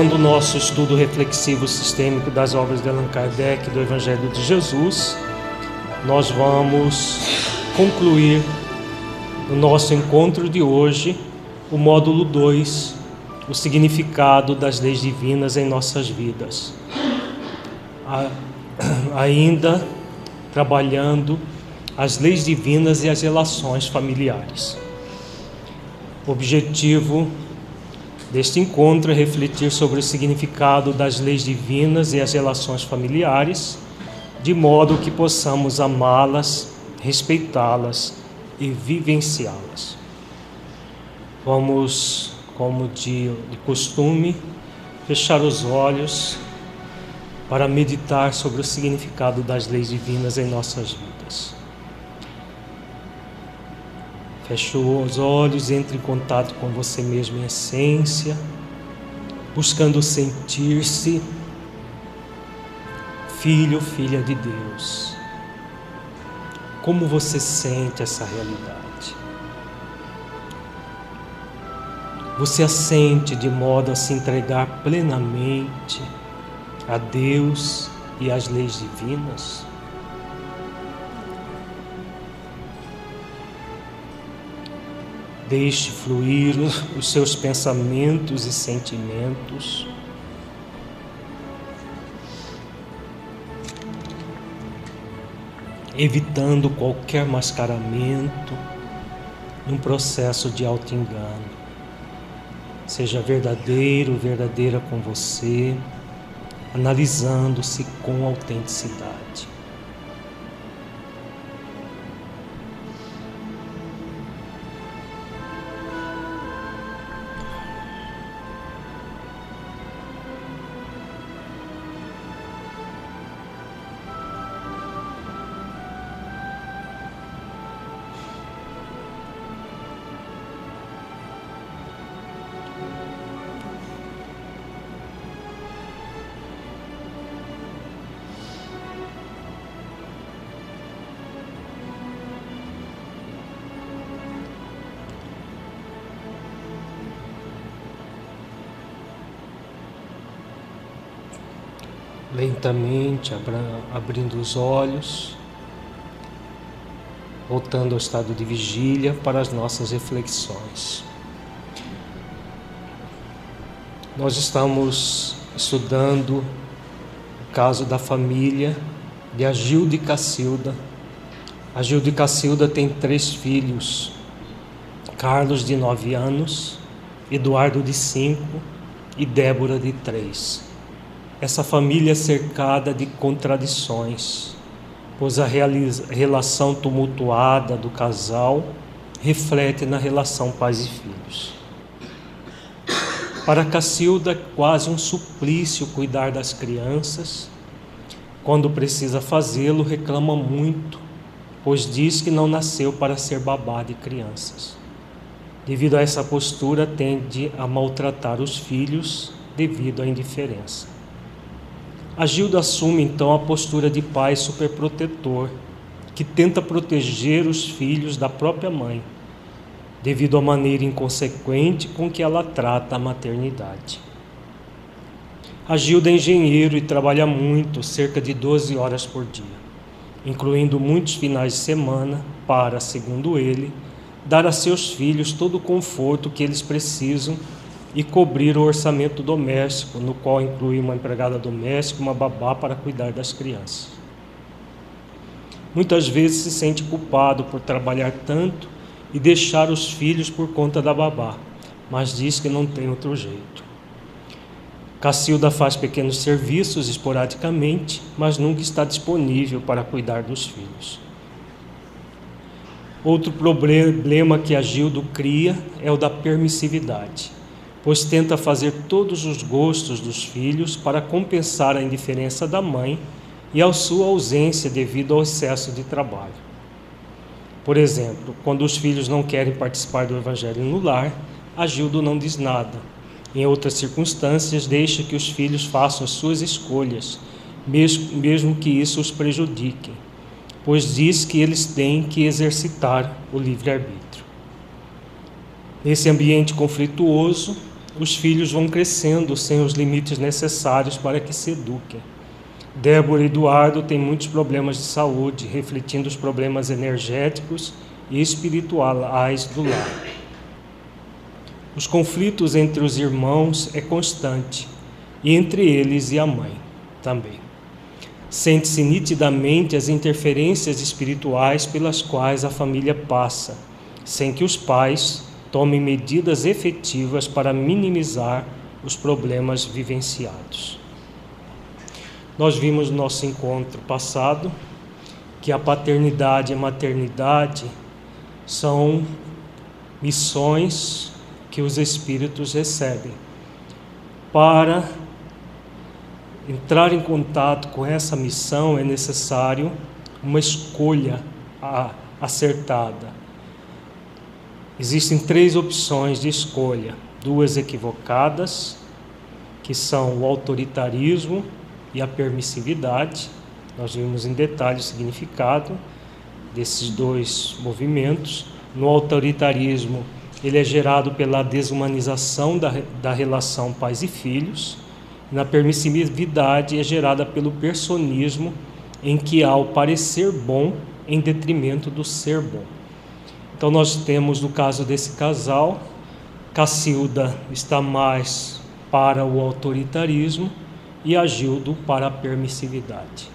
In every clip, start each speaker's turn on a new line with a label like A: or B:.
A: Continuando o nosso estudo reflexivo sistêmico das obras de Allan Kardec do Evangelho de Jesus, nós vamos concluir o nosso encontro de hoje, o módulo 2, o significado das leis divinas em nossas vidas. Ainda trabalhando as leis divinas e as relações familiares. Objetivo deste encontro é refletir sobre o significado das leis divinas e as relações familiares, de modo que possamos amá-las, respeitá-las e vivenciá-las. Vamos, como de, de costume, fechar os olhos para meditar sobre o significado das leis divinas em nossas vidas. Feche os olhos, entre em contato com você mesmo em essência, buscando sentir-se filho, filha de Deus. Como você sente essa realidade? Você a sente de modo a se entregar plenamente a Deus e às leis divinas? Deixe fluir os seus pensamentos e sentimentos. Evitando qualquer mascaramento num processo de auto-engano. Seja verdadeiro, verdadeira com você, analisando-se com autenticidade. Lentamente abrindo os olhos, voltando ao estado de vigília para as nossas reflexões. Nós estamos estudando o caso da família de Agilde Cacilda. Agilde Cacilda tem três filhos: Carlos, de nove anos, Eduardo, de cinco e Débora, de três essa família cercada de contradições, pois a relação tumultuada do casal reflete na relação pais e filhos. Para Cacilda, quase um suplício cuidar das crianças. Quando precisa fazê-lo, reclama muito, pois diz que não nasceu para ser babá de crianças. Devido a essa postura, tende a maltratar os filhos devido à indiferença. A Gilda assume então a postura de pai superprotetor, que tenta proteger os filhos da própria mãe, devido à maneira inconsequente com que ela trata a maternidade. A Gilda é engenheiro e trabalha muito, cerca de 12 horas por dia, incluindo muitos finais de semana, para, segundo ele, dar a seus filhos todo o conforto que eles precisam e cobrir o orçamento doméstico, no qual inclui uma empregada doméstica e uma babá para cuidar das crianças. Muitas vezes se sente culpado por trabalhar tanto e deixar os filhos por conta da babá, mas diz que não tem outro jeito. Cacilda faz pequenos serviços esporadicamente, mas nunca está disponível para cuidar dos filhos. Outro problema que a Gildo cria é o da permissividade pois tenta fazer todos os gostos dos filhos para compensar a indiferença da mãe e a sua ausência devido ao excesso de trabalho. Por exemplo, quando os filhos não querem participar do evangelho no lar, Agildo não diz nada. Em outras circunstâncias, deixa que os filhos façam as suas escolhas, mesmo que isso os prejudique, pois diz que eles têm que exercitar o livre-arbítrio. Nesse ambiente conflituoso, os filhos vão crescendo sem os limites necessários para que se eduquem. Débora e Eduardo têm muitos problemas de saúde, refletindo os problemas energéticos e espirituais do lar. Os conflitos entre os irmãos é constante, e entre eles e a mãe também. Sente-se nitidamente as interferências espirituais pelas quais a família passa, sem que os pais tomem medidas efetivas para minimizar os problemas vivenciados. Nós vimos no nosso encontro passado que a paternidade e a maternidade são missões que os espíritos recebem para entrar em contato com essa missão é necessário uma escolha acertada. Existem três opções de escolha: duas equivocadas, que são o autoritarismo e a permissividade. Nós vimos em detalhe o significado desses dois movimentos. No autoritarismo, ele é gerado pela desumanização da, da relação pais e filhos na permissividade é gerada pelo personismo, em que há o parecer bom em detrimento do ser bom. Então, nós temos no caso desse casal, Cacilda está mais para o autoritarismo e Agildo para a permissividade.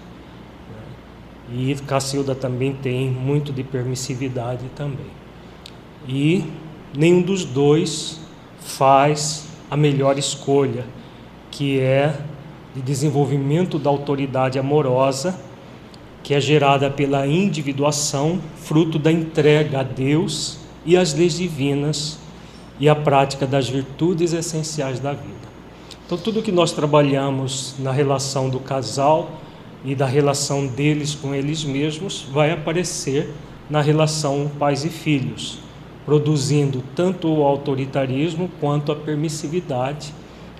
A: E Cacilda também tem muito de permissividade também. E nenhum dos dois faz a melhor escolha que é de desenvolvimento da autoridade amorosa, que é gerada pela individuação, fruto da entrega a Deus e às leis divinas e a prática das virtudes essenciais da vida. Então, tudo que nós trabalhamos na relação do casal e da relação deles com eles mesmos vai aparecer na relação pais e filhos, produzindo tanto o autoritarismo quanto a permissividade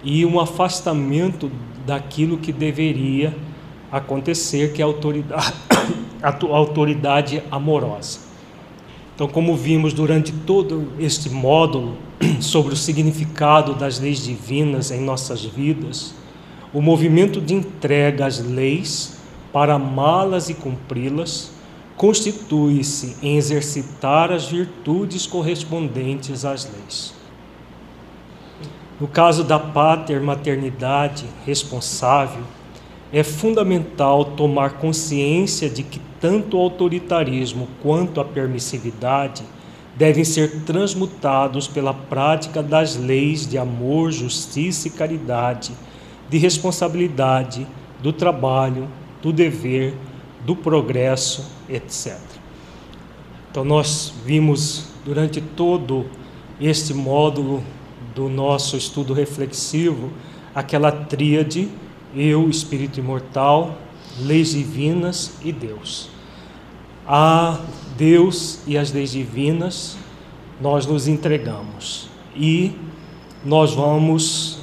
A: e um afastamento daquilo que deveria acontecer, que é a autoridade, a autoridade amorosa. Então, como vimos durante todo este módulo sobre o significado das leis divinas em nossas vidas, o movimento de entrega às leis para amá-las e cumpri-las constitui-se em exercitar as virtudes correspondentes às leis. No caso da pater-maternidade responsável, é fundamental tomar consciência de que tanto o autoritarismo quanto a permissividade devem ser transmutados pela prática das leis de amor, justiça e caridade, de responsabilidade, do trabalho, do dever, do progresso, etc. Então, nós vimos durante todo este módulo do nosso estudo reflexivo aquela tríade eu, espírito imortal, leis divinas e Deus. A Deus e as leis divinas nós nos entregamos e nós vamos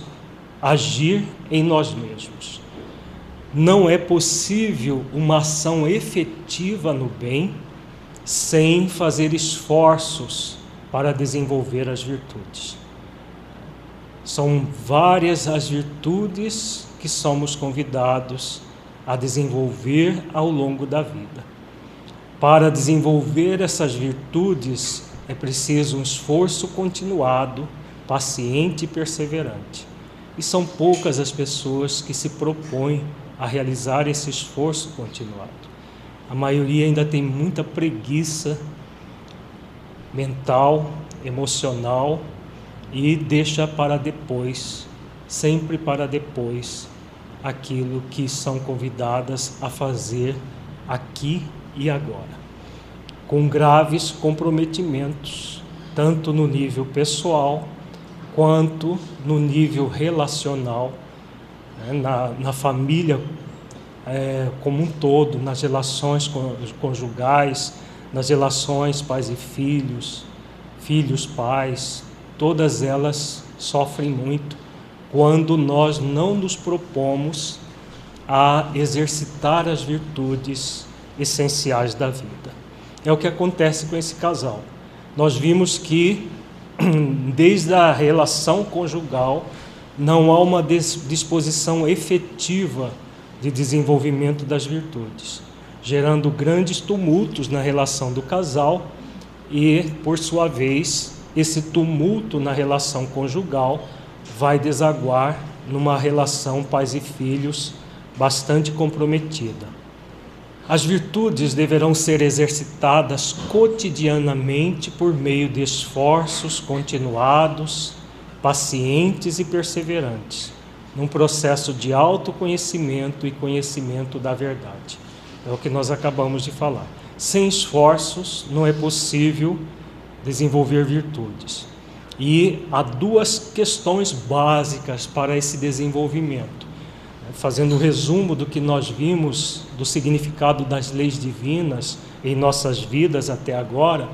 A: agir em nós mesmos. Não é possível uma ação efetiva no bem sem fazer esforços para desenvolver as virtudes. São várias as virtudes que somos convidados a desenvolver ao longo da vida. Para desenvolver essas virtudes é preciso um esforço continuado, paciente e perseverante. E são poucas as pessoas que se propõem a realizar esse esforço continuado. A maioria ainda tem muita preguiça mental, emocional e deixa para depois, sempre para depois, aquilo que são convidadas a fazer aqui e agora, com graves comprometimentos, tanto no nível pessoal quanto no nível relacional, né, na, na família é, como um todo, nas relações conjugais, nas relações pais e filhos, filhos-pais, todas elas sofrem muito quando nós não nos propomos a exercitar as virtudes essenciais da vida. É o que acontece com esse casal. Nós vimos que desde a relação conjugal, não há uma disposição efetiva de desenvolvimento das virtudes, gerando grandes tumultos na relação do casal e, por sua vez, esse tumulto na relação conjugal vai desaguar numa relação pais e filhos bastante comprometida. As virtudes deverão ser exercitadas cotidianamente por meio de esforços continuados, pacientes e perseverantes, num processo de autoconhecimento e conhecimento da verdade. É o que nós acabamos de falar. Sem esforços não é possível desenvolver virtudes. E há duas questões básicas para esse desenvolvimento. Fazendo um resumo do que nós vimos do significado das leis divinas em nossas vidas até agora,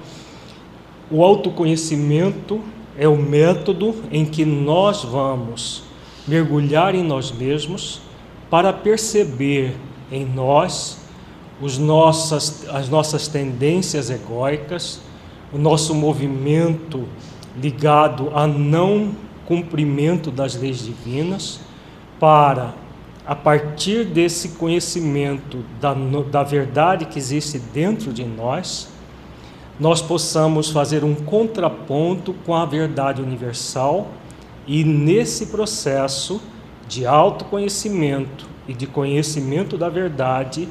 A: o autoconhecimento é o método em que nós vamos mergulhar em nós mesmos para perceber em nós os nossas, as nossas tendências egóicas, o nosso movimento ligado a não cumprimento das leis divinas, para a partir desse conhecimento da, da verdade que existe dentro de nós, nós possamos fazer um contraponto com a verdade universal e nesse processo de autoconhecimento e de conhecimento da verdade,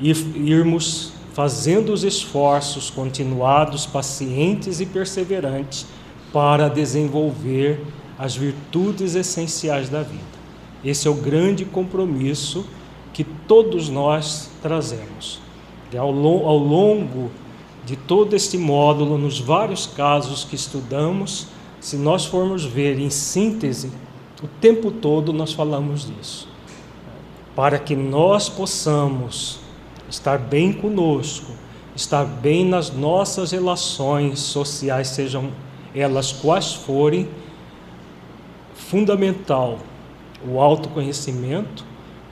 A: irmos fazendo os esforços continuados, pacientes e perseverantes para desenvolver as virtudes essenciais da vida. Esse é o grande compromisso que todos nós trazemos. E ao, ao longo de todo este módulo, nos vários casos que estudamos, se nós formos ver em síntese, o tempo todo nós falamos disso. Para que nós possamos estar bem conosco, estar bem nas nossas relações sociais, sejam elas quais forem, fundamental o autoconhecimento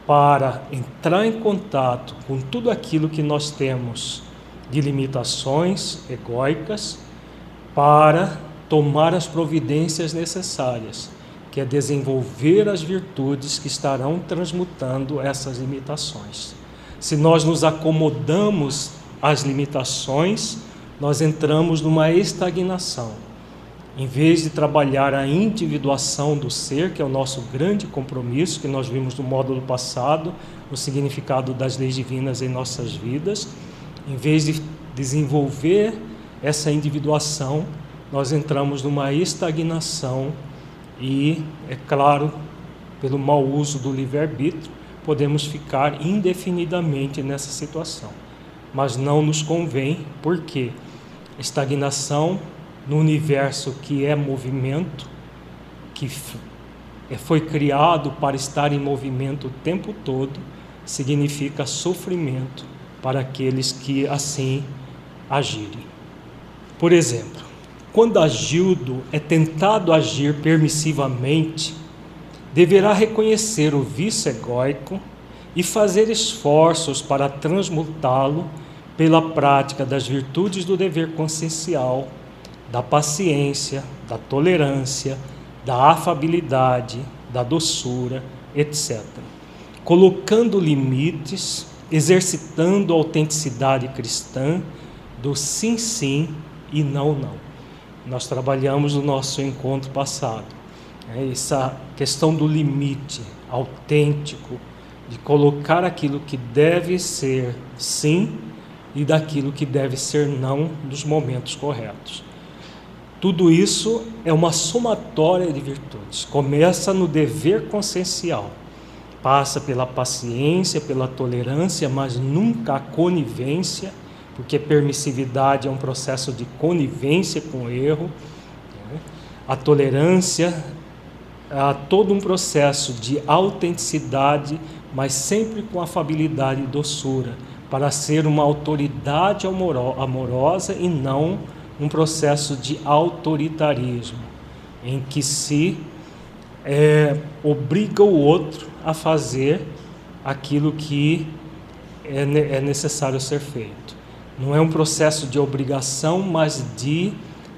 A: para entrar em contato com tudo aquilo que nós temos de limitações egóicas para tomar as providências necessárias, que é desenvolver as virtudes que estarão transmutando essas limitações. Se nós nos acomodamos às limitações, nós entramos numa estagnação em vez de trabalhar a individuação do ser, que é o nosso grande compromisso, que nós vimos no módulo passado, o significado das leis divinas em nossas vidas, em vez de desenvolver essa individuação, nós entramos numa estagnação e, é claro, pelo mau uso do livre-arbítrio, podemos ficar indefinidamente nessa situação. Mas não nos convém, porque estagnação no universo que é movimento, que foi criado para estar em movimento o tempo todo, significa sofrimento para aqueles que assim agirem. Por exemplo, quando Agildo é tentado agir permissivamente, deverá reconhecer o vício egóico e fazer esforços para transmutá-lo pela prática das virtudes do dever consciencial da paciência, da tolerância, da afabilidade, da doçura, etc. Colocando limites, exercitando a autenticidade cristã do sim, sim e não, não. Nós trabalhamos no nosso encontro passado. Né? Essa questão do limite autêntico, de colocar aquilo que deve ser sim e daquilo que deve ser não nos momentos corretos. Tudo isso é uma somatória de virtudes. Começa no dever consciencial, passa pela paciência, pela tolerância, mas nunca a conivência, porque permissividade é um processo de conivência com o erro. Né? A tolerância há todo um processo de autenticidade, mas sempre com afabilidade e doçura, para ser uma autoridade amorosa e não um processo de autoritarismo, em que se é, obriga o outro a fazer aquilo que é, é necessário ser feito. Não é um processo de obrigação, mas de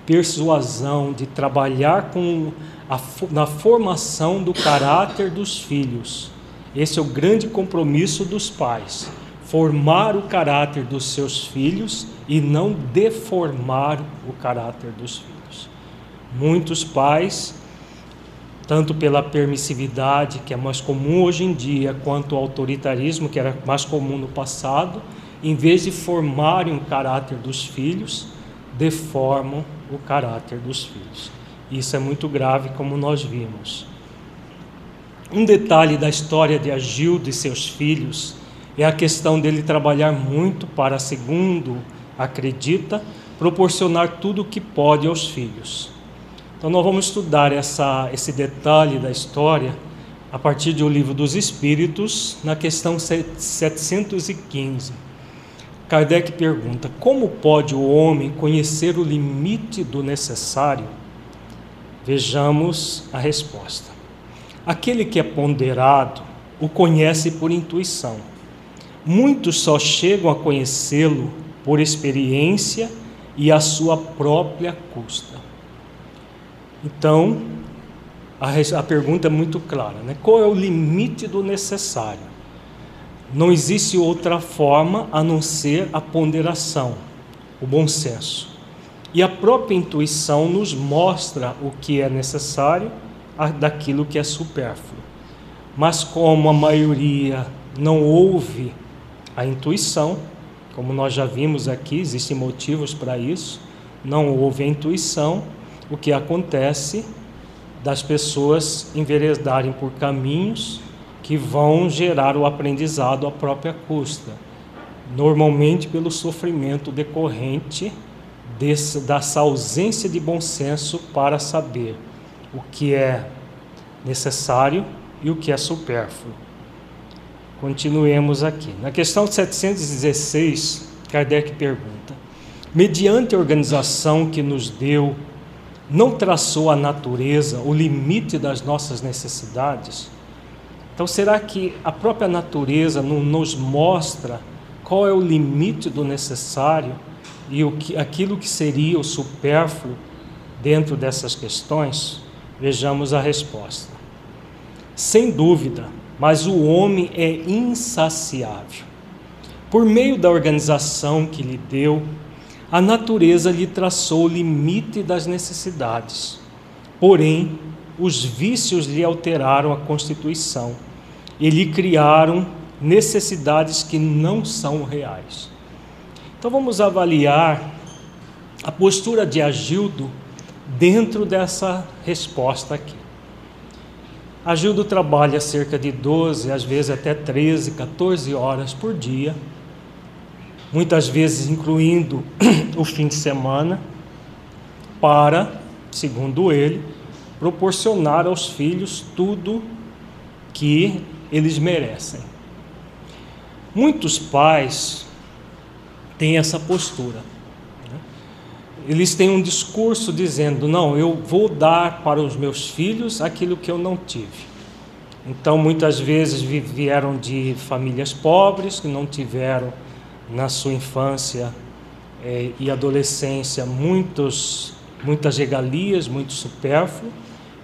A: persuasão, de trabalhar com a, na formação do caráter dos filhos. Esse é o grande compromisso dos pais: formar o caráter dos seus filhos e não deformar o caráter dos filhos. Muitos pais, tanto pela permissividade, que é mais comum hoje em dia, quanto o autoritarismo, que era mais comum no passado, em vez de formarem o caráter dos filhos, deformam o caráter dos filhos. Isso é muito grave, como nós vimos. Um detalhe da história de Agildo e seus filhos é a questão dele trabalhar muito para, segundo acredita, proporcionar tudo o que pode aos filhos. Então, nós vamos estudar essa, esse detalhe da história a partir do livro dos Espíritos, na questão 715. Kardec pergunta: Como pode o homem conhecer o limite do necessário? Vejamos a resposta. Aquele que é ponderado o conhece por intuição. Muitos só chegam a conhecê-lo por experiência e a sua própria custa. Então, a, a pergunta é muito clara: né? qual é o limite do necessário? Não existe outra forma a não ser a ponderação, o bom senso. E a própria intuição nos mostra o que é necessário daquilo que é supérfluo. Mas como a maioria não ouve a intuição, como nós já vimos aqui, existem motivos para isso, não ouve a intuição, o que acontece das pessoas enveredarem por caminhos que vão gerar o aprendizado à própria custa, normalmente pelo sofrimento decorrente desse, dessa ausência de bom senso para saber o que é necessário e o que é supérfluo. Continuemos aqui. Na questão 716, Kardec pergunta: mediante a organização que nos deu, não traçou a natureza o limite das nossas necessidades? Então, será que a própria natureza não nos mostra qual é o limite do necessário e o que, aquilo que seria o supérfluo dentro dessas questões? Vejamos a resposta. Sem dúvida, mas o homem é insaciável. Por meio da organização que lhe deu, a natureza lhe traçou o limite das necessidades. Porém, os vícios lhe alteraram a constituição e lhe criaram necessidades que não são reais. Então vamos avaliar a postura de Agildo dentro dessa resposta aqui. Agildo trabalha cerca de 12, às vezes até 13, 14 horas por dia, muitas vezes incluindo o fim de semana, para, segundo ele, proporcionar aos filhos tudo que eles merecem. Muitos pais têm essa postura. Eles têm um discurso dizendo: não, eu vou dar para os meus filhos aquilo que eu não tive. Então, muitas vezes vieram de famílias pobres que não tiveram na sua infância eh, e adolescência muitos, muitas regalias, muito supérfluo,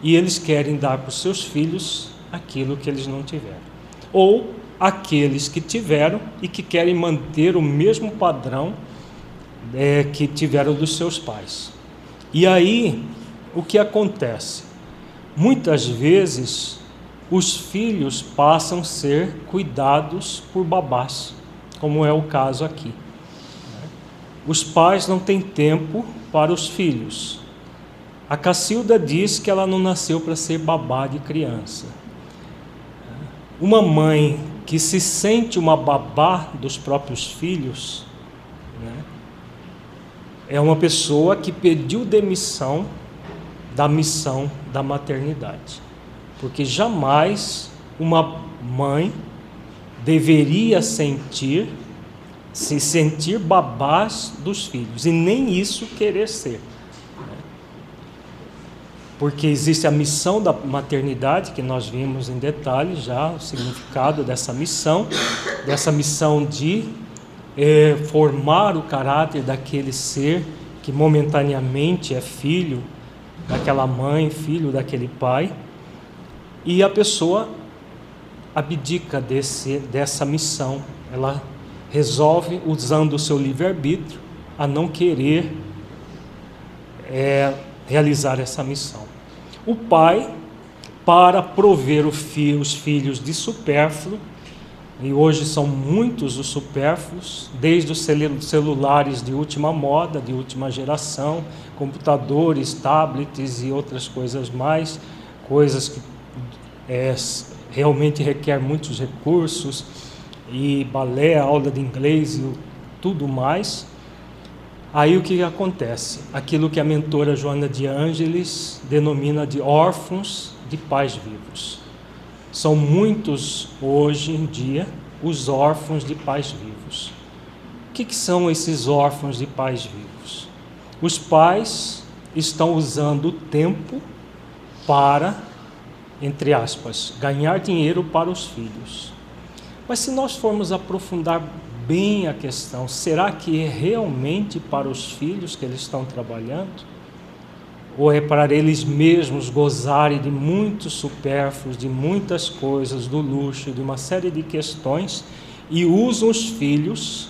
A: e eles querem dar para os seus filhos aquilo que eles não tiveram. Ou aqueles que tiveram e que querem manter o mesmo padrão é, que tiveram dos seus pais. E aí, o que acontece? Muitas vezes, os filhos passam a ser cuidados por babás, como é o caso aqui. Os pais não têm tempo para os filhos. A Cacilda diz que ela não nasceu para ser babá de criança. Uma mãe que se sente uma babá dos próprios filhos é uma pessoa que pediu demissão da missão da maternidade. Porque jamais uma mãe deveria sentir se sentir babás dos filhos e nem isso querer ser porque existe a missão da maternidade, que nós vimos em detalhes já o significado dessa missão, dessa missão de eh, formar o caráter daquele ser que momentaneamente é filho daquela mãe, filho daquele pai, e a pessoa abdica desse, dessa missão. Ela resolve, usando o seu livre-arbítrio, a não querer é, realizar essa missão. O pai, para prover os filhos de supérfluo, e hoje são muitos os supérfluos, desde os celulares de última moda, de última geração, computadores, tablets e outras coisas mais, coisas que é, realmente requer muitos recursos, e balé, aula de inglês e tudo mais. Aí o que acontece? Aquilo que a mentora Joana de Ângeles denomina de órfãos de pais vivos. São muitos hoje em dia os órfãos de pais vivos. O que, que são esses órfãos de pais vivos? Os pais estão usando o tempo para, entre aspas, ganhar dinheiro para os filhos. Mas se nós formos aprofundar bem a questão, será que é realmente para os filhos que eles estão trabalhando? Ou é para eles mesmos gozarem de muitos supérfluos, de muitas coisas, do luxo, de uma série de questões, e usam os filhos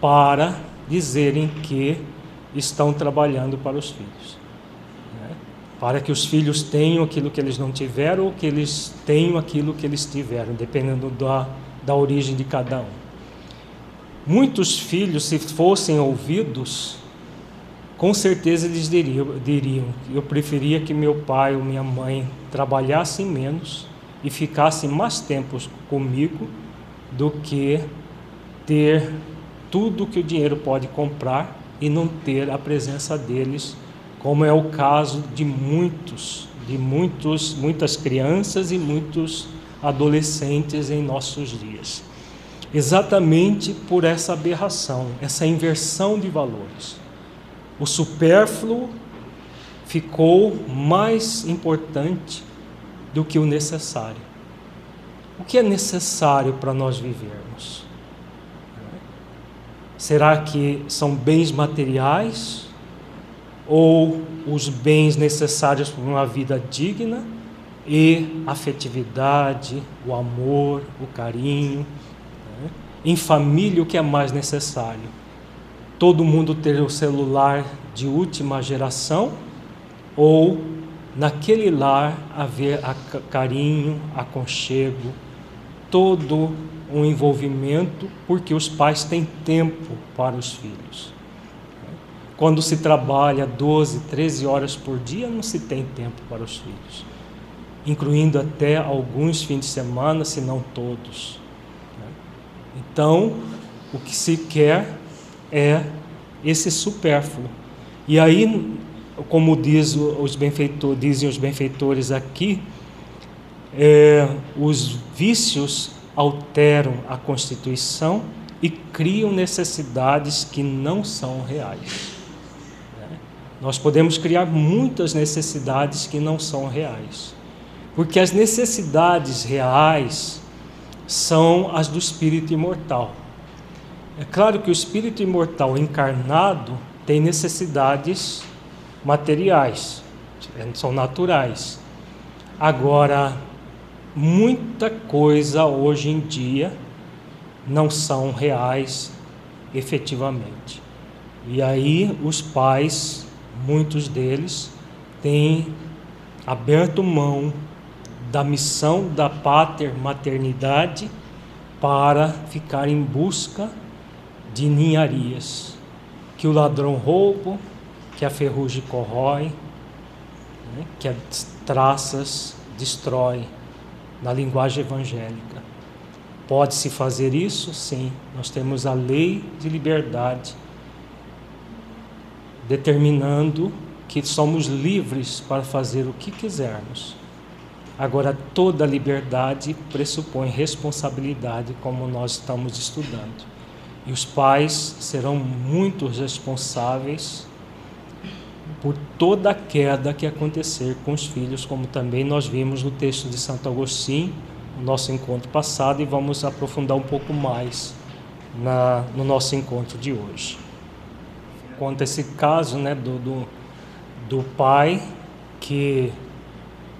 A: para dizerem que estão trabalhando para os filhos? Né? Para que os filhos tenham aquilo que eles não tiveram ou que eles tenham aquilo que eles tiveram, dependendo da da origem de cada um. Muitos filhos, se fossem ouvidos, com certeza eles diriam, diriam: Eu preferia que meu pai ou minha mãe trabalhassem menos e ficassem mais tempo comigo do que ter tudo que o dinheiro pode comprar e não ter a presença deles, como é o caso de muitos, de muitos, muitas crianças e muitos adolescentes em nossos dias. Exatamente por essa aberração, essa inversão de valores. O supérfluo ficou mais importante do que o necessário. O que é necessário para nós vivermos? Será que são bens materiais ou os bens necessários para uma vida digna? e afetividade, o amor, o carinho. Né? Em família, o que é mais necessário? Todo mundo ter o celular de última geração ou naquele lar haver carinho, aconchego, todo um envolvimento, porque os pais têm tempo para os filhos. Quando se trabalha 12, 13 horas por dia, não se tem tempo para os filhos incluindo até alguns fins de semana, se não todos. Então, o que se quer é esse supérfluo. E aí, como diz os benfeitor, dizem os benfeitores aqui, é, os vícios alteram a constituição e criam necessidades que não são reais. Nós podemos criar muitas necessidades que não são reais. Porque as necessidades reais são as do espírito imortal. É claro que o espírito imortal encarnado tem necessidades materiais, são naturais. Agora, muita coisa hoje em dia não são reais efetivamente. E aí os pais, muitos deles, têm aberto mão da missão da pater maternidade para ficar em busca de ninharias que o ladrão rouba, que a ferrugem corrói, né, que as traças destrói na linguagem evangélica. Pode-se fazer isso? Sim. Nós temos a lei de liberdade determinando que somos livres para fazer o que quisermos. Agora, toda liberdade pressupõe responsabilidade, como nós estamos estudando. E os pais serão muito responsáveis por toda a queda que acontecer com os filhos, como também nós vimos no texto de Santo Agostinho, no nosso encontro passado, e vamos aprofundar um pouco mais na, no nosso encontro de hoje. conta esse caso né, do, do, do pai que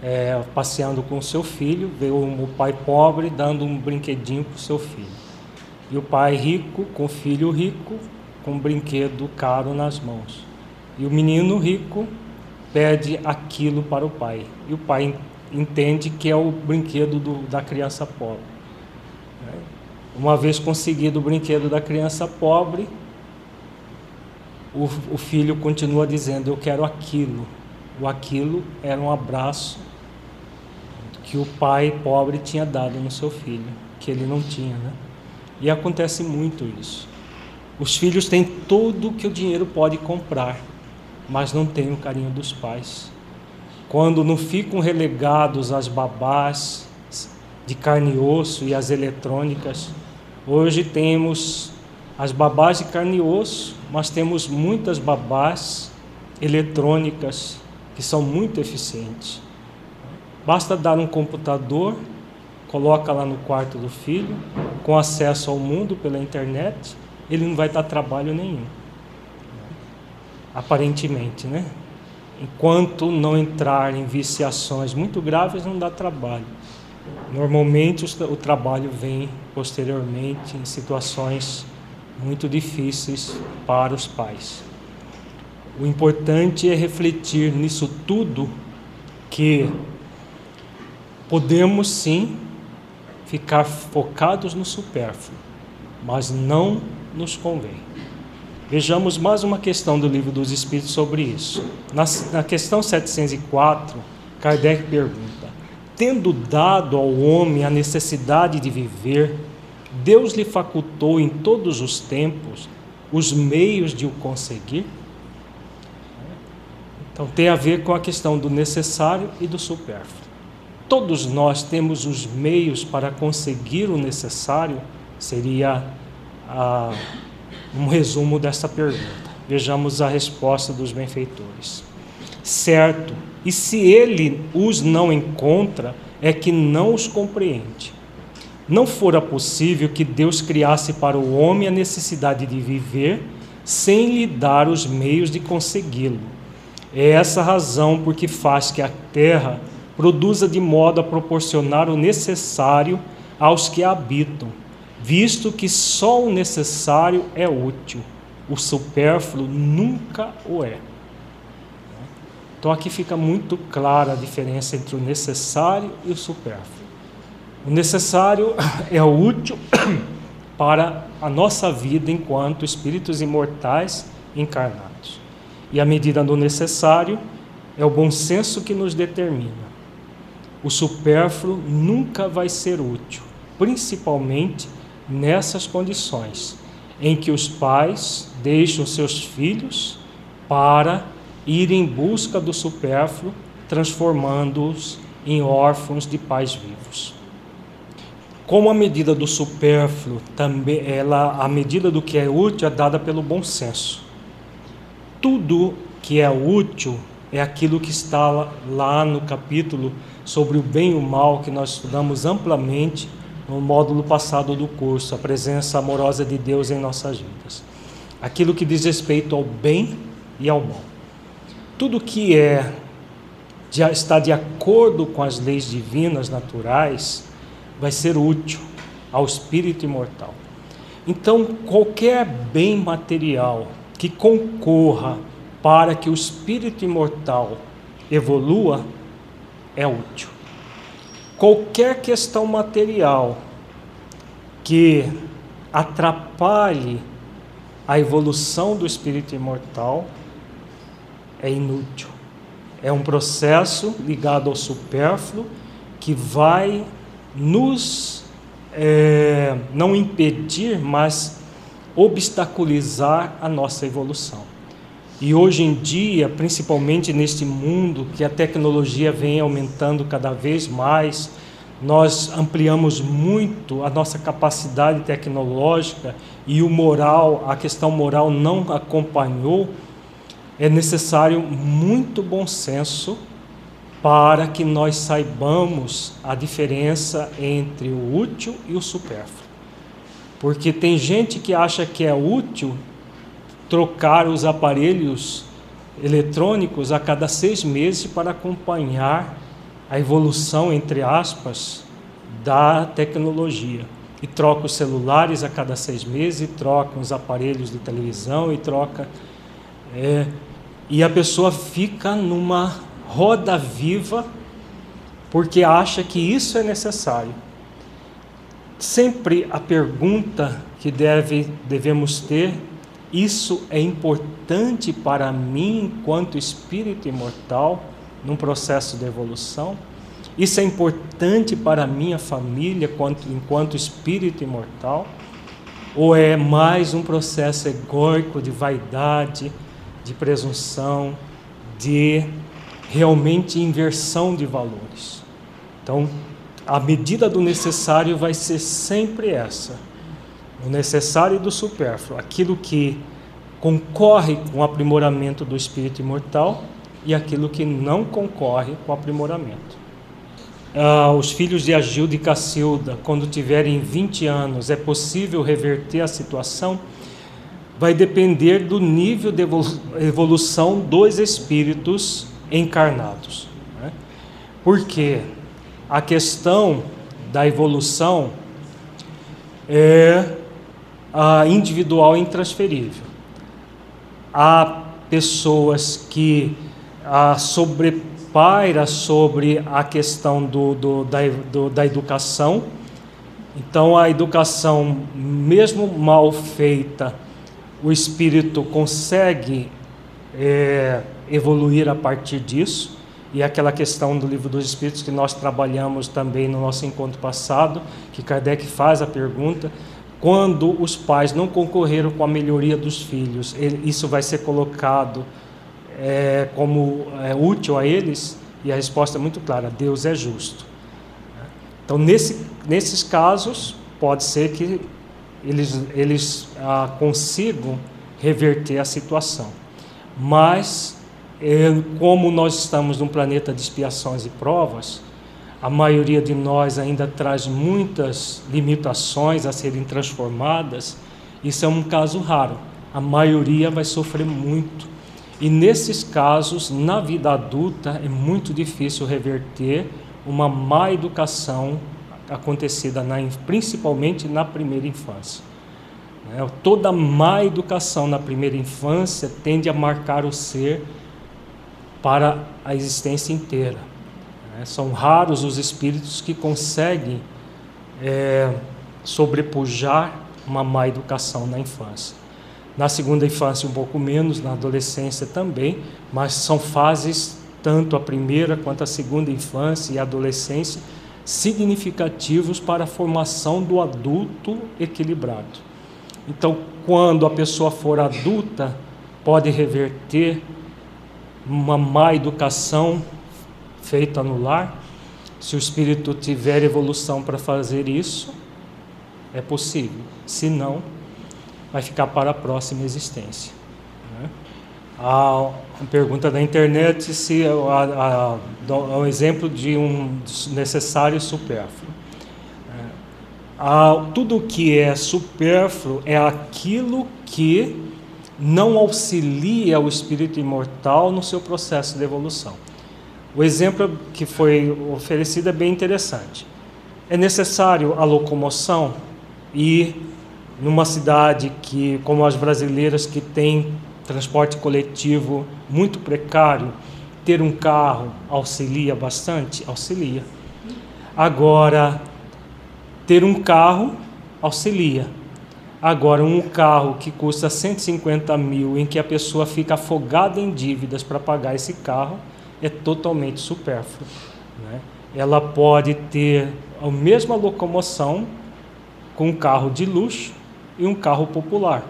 A: é, passeando com seu filho, vê o pai pobre dando um brinquedinho para o seu filho. E o pai rico, com o filho rico, com um brinquedo caro nas mãos. E o menino rico pede aquilo para o pai. E o pai entende que é o brinquedo do, da criança pobre. Uma vez conseguido o brinquedo da criança pobre, o, o filho continua dizendo: Eu quero aquilo. O aquilo era um abraço que o pai pobre tinha dado no seu filho, que ele não tinha, né? E acontece muito isso. Os filhos têm tudo que o dinheiro pode comprar, mas não têm o carinho dos pais. Quando não ficam relegados às babás de carne e osso e às eletrônicas, hoje temos as babás de carne e osso, mas temos muitas babás eletrônicas que são muito eficientes. Basta dar um computador, coloca lá no quarto do filho, com acesso ao mundo pela internet, ele não vai dar trabalho nenhum. Aparentemente, né? Enquanto não entrar em viciações muito graves, não dá trabalho. Normalmente o trabalho vem posteriormente em situações muito difíceis para os pais. O importante é refletir nisso tudo que podemos sim ficar focados no supérfluo, mas não nos convém. Vejamos mais uma questão do livro dos Espíritos sobre isso. Na, na questão 704, Kardec pergunta: Tendo dado ao homem a necessidade de viver, Deus lhe facultou em todos os tempos os meios de o conseguir? Então tem a ver com a questão do necessário e do supérfluo. Todos nós temos os meios para conseguir o necessário? Seria ah, um resumo dessa pergunta. Vejamos a resposta dos benfeitores. Certo, e se ele os não encontra, é que não os compreende. Não fora possível que Deus criasse para o homem a necessidade de viver sem lhe dar os meios de consegui-lo. É essa razão por que faz que a terra produza de modo a proporcionar o necessário aos que habitam, visto que só o necessário é útil, o supérfluo nunca o é. Então aqui fica muito clara a diferença entre o necessário e o supérfluo. O necessário é útil para a nossa vida enquanto espíritos imortais encarnados. E a medida do necessário é o bom senso que nos determina. O supérfluo nunca vai ser útil, principalmente nessas condições em que os pais deixam seus filhos para ir em busca do supérfluo, transformando-os em órfãos de pais vivos. Como a medida do supérfluo também ela a medida do que é útil é dada pelo bom senso. Tudo que é útil é aquilo que está lá no capítulo sobre o bem e o mal que nós estudamos amplamente no módulo passado do curso, a presença amorosa de Deus em nossas vidas. Aquilo que diz respeito ao bem e ao mal. Tudo que é está de acordo com as leis divinas naturais vai ser útil ao espírito imortal. Então, qualquer bem material que concorra para que o espírito imortal evolua é útil. Qualquer questão material que atrapalhe a evolução do espírito imortal é inútil. É um processo ligado ao supérfluo que vai nos é, não impedir, mas obstaculizar a nossa evolução. E hoje em dia, principalmente neste mundo que a tecnologia vem aumentando cada vez mais, nós ampliamos muito a nossa capacidade tecnológica e o moral, a questão moral não acompanhou, é necessário muito bom senso para que nós saibamos a diferença entre o útil e o supérfluo. Porque tem gente que acha que é útil trocar os aparelhos eletrônicos a cada seis meses para acompanhar a evolução, entre aspas, da tecnologia. E troca os celulares a cada seis meses, troca os aparelhos de televisão, e troca. É, e a pessoa fica numa roda viva porque acha que isso é necessário. Sempre a pergunta que deve, devemos ter isso é importante para mim, enquanto espírito imortal, num processo de evolução? Isso é importante para minha família, enquanto, enquanto espírito imortal? Ou é mais um processo egóico de vaidade, de presunção, de realmente inversão de valores? Então, a medida do necessário vai ser sempre essa o necessário e do supérfluo, aquilo que concorre com o aprimoramento do espírito imortal e aquilo que não concorre com o aprimoramento. Ah, os filhos de Agilde e Cacilda, quando tiverem 20 anos, é possível reverter a situação? Vai depender do nível de evolução dos espíritos encarnados. Né? Porque a questão da evolução é uh, individual intransferível. Há pessoas que uh, sobrepaira sobre a questão do, do, da, do, da educação. Então, a educação, mesmo mal feita, o espírito consegue é, evoluir a partir disso. E é aquela questão do livro dos Espíritos que nós trabalhamos também no nosso encontro passado, que Kardec faz a pergunta quando os pais não concorreram com a melhoria dos filhos, isso vai ser colocado é, como é, útil a eles? E a resposta é muito clara: Deus é justo. Então, nesse, nesses casos, pode ser que eles, eles ah, consigam reverter a situação. Mas, é, como nós estamos num planeta de expiações e provas, a maioria de nós ainda traz muitas limitações a serem transformadas, isso é um caso raro. A maioria vai sofrer muito. E nesses casos, na vida adulta, é muito difícil reverter uma má educação acontecida na, principalmente na primeira infância. Né? Toda má educação na primeira infância tende a marcar o ser para a existência inteira. Né? São raros os espíritos que conseguem é, sobrepujar uma má educação na infância. Na segunda infância, um pouco menos, na adolescência também, mas são fases, tanto a primeira quanto a segunda infância e adolescência, significativos para a formação do adulto equilibrado. Então, quando a pessoa for adulta, pode reverter uma má educação feita no lar, se o espírito tiver evolução para fazer isso, é possível. Se não, vai ficar para a próxima existência. Né? A, a, pergunta da internet se é um exemplo de um necessário supérfluo. É, tudo que é supérfluo é aquilo que não auxilia o espírito imortal no seu processo de evolução. O exemplo que foi oferecido é bem interessante. É necessário a locomoção e numa cidade que, como as brasileiras, que tem transporte coletivo muito precário, ter um carro auxilia bastante? Auxilia. Agora, ter um carro auxilia. Agora, um carro que custa 150 mil, em que a pessoa fica afogada em dívidas para pagar esse carro, é totalmente supérfluo. Né? Ela pode ter a mesma locomoção com um carro de luxo e um carro popular.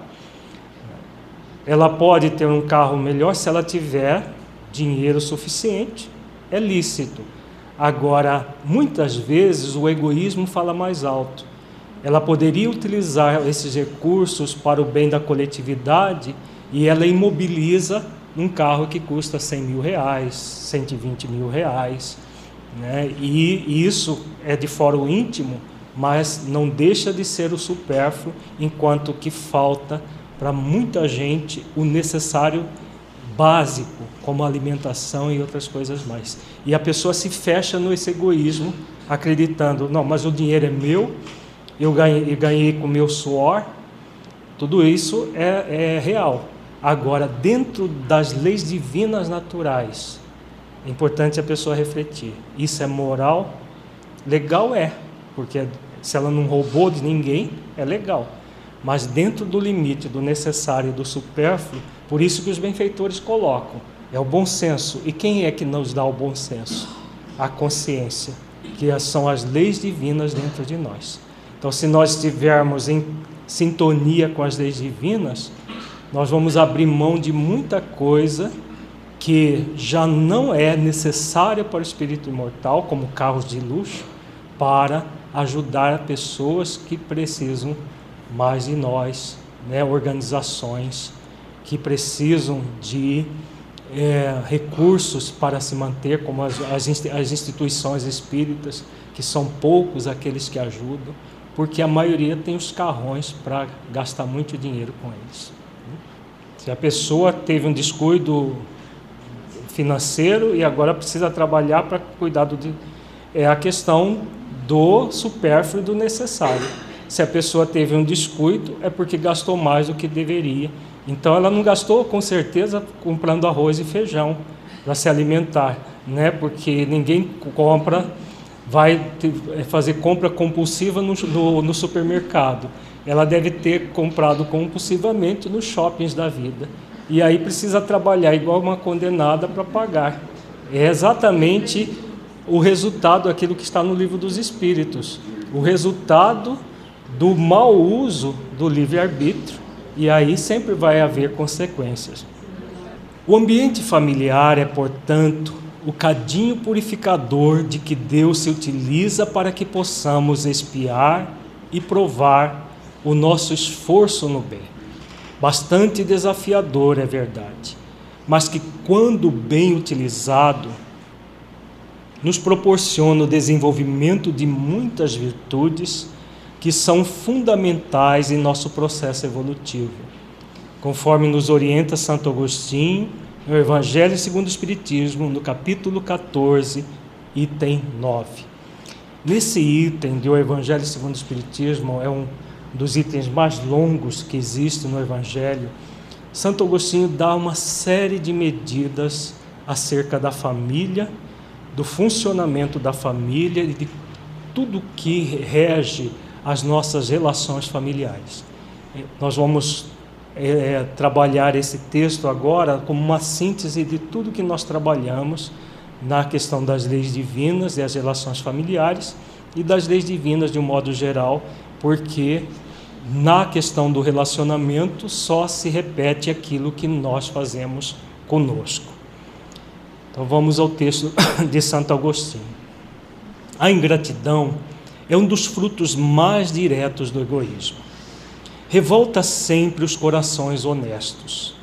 A: Ela pode ter um carro melhor se ela tiver dinheiro suficiente, é lícito. Agora, muitas vezes o egoísmo fala mais alto. Ela poderia utilizar esses recursos para o bem da coletividade e ela imobiliza num carro que custa 100 mil reais, 120 mil reais. Né? E isso é de fórum íntimo, mas não deixa de ser o supérfluo, enquanto que falta para muita gente o necessário básico, como alimentação e outras coisas mais. E a pessoa se fecha nesse egoísmo, acreditando: não, mas o dinheiro é meu, eu ganhei, ganhei com meu suor. Tudo isso é, é real. Agora, dentro das leis divinas naturais, é importante a pessoa refletir: isso é moral? Legal é, porque se ela não roubou de ninguém, é legal. Mas dentro do limite do necessário e do supérfluo, por isso que os benfeitores colocam, é o bom senso. E quem é que nos dá o bom senso? A consciência, que são as leis divinas dentro de nós. Então, se nós estivermos em sintonia com as leis divinas, nós vamos abrir mão de muita coisa que já não é necessária para o espírito imortal, como carros de luxo, para ajudar pessoas que precisam mais de nós, né? organizações que precisam de é, recursos para se manter, como as, as instituições espíritas, que são poucos aqueles que ajudam, porque a maioria tem os carrões para gastar muito dinheiro com eles. Se a pessoa teve um descuido financeiro e agora precisa trabalhar para cuidar do. É a questão do supérfluo e do necessário. Se a pessoa teve um descuido, é porque gastou mais do que deveria. Então ela não gastou com certeza comprando arroz e feijão para se alimentar, né? Porque ninguém compra, vai é, fazer compra compulsiva no, no, no supermercado. Ela deve ter comprado compulsivamente nos shoppings da vida. E aí precisa trabalhar igual uma condenada para pagar. É exatamente o resultado daquilo que está no livro dos Espíritos. O resultado do mau uso do livre-arbítrio, e aí sempre vai haver consequências. O ambiente familiar é, portanto, o cadinho purificador de que Deus se utiliza para que possamos espiar e provar o nosso esforço no bem. Bastante desafiador, é verdade, mas que, quando bem utilizado, nos proporciona o desenvolvimento de muitas virtudes que são fundamentais em nosso processo evolutivo. Conforme nos orienta Santo Agostinho, no Evangelho segundo o Espiritismo, no capítulo 14, item 9. Nesse item do Evangelho segundo o Espiritismo, é um dos itens mais longos que existe no Evangelho, Santo Agostinho dá uma série de medidas acerca da família, do funcionamento da família e de tudo que rege as nossas relações familiares. Nós vamos é, trabalhar esse texto agora como uma síntese de tudo que nós trabalhamos na questão das leis divinas e as relações familiares e das leis divinas de um modo geral, porque na questão do relacionamento só se repete aquilo que nós fazemos conosco. Então vamos ao texto de Santo Agostinho. A ingratidão é um dos frutos mais diretos do egoísmo. Revolta sempre os corações honestos,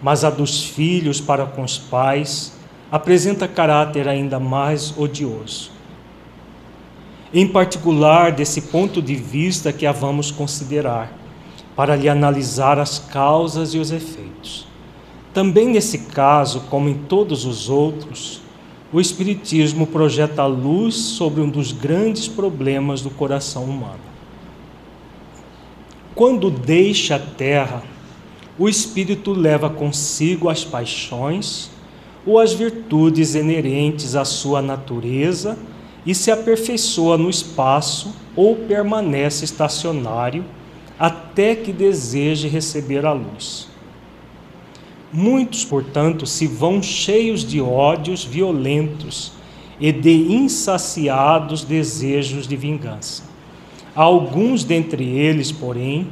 A: mas a dos filhos para com os pais apresenta caráter ainda mais odioso. Em particular, desse ponto de vista que a vamos considerar, para lhe analisar as causas e os efeitos. Também nesse caso, como em todos os outros, o Espiritismo projeta luz sobre um dos grandes problemas do coração humano. Quando deixa a terra, o espírito leva consigo as paixões ou as virtudes inerentes à sua natureza e se aperfeiçoa no espaço ou permanece estacionário até que deseje receber a luz. Muitos, portanto, se vão cheios de ódios violentos e de insaciados desejos de vingança. Alguns dentre eles, porém,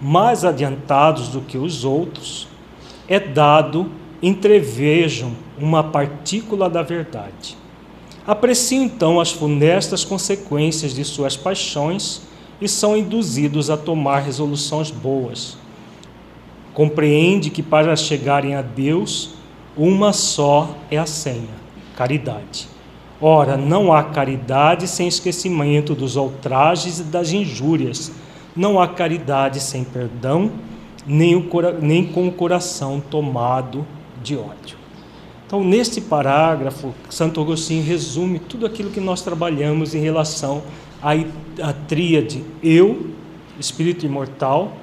A: mais adiantados do que os outros, é dado entrevejam uma partícula da verdade. Apreciam então as funestas consequências de suas paixões e são induzidos a tomar resoluções boas Compreende que para chegarem a Deus, uma só é a senha: caridade. Ora, não há caridade sem esquecimento dos ultrajes e das injúrias, não há caridade sem perdão nem, o, nem com o coração tomado de ódio. Então, neste parágrafo, Santo Agostinho resume tudo aquilo que nós trabalhamos em relação à, à tríade eu, espírito imortal,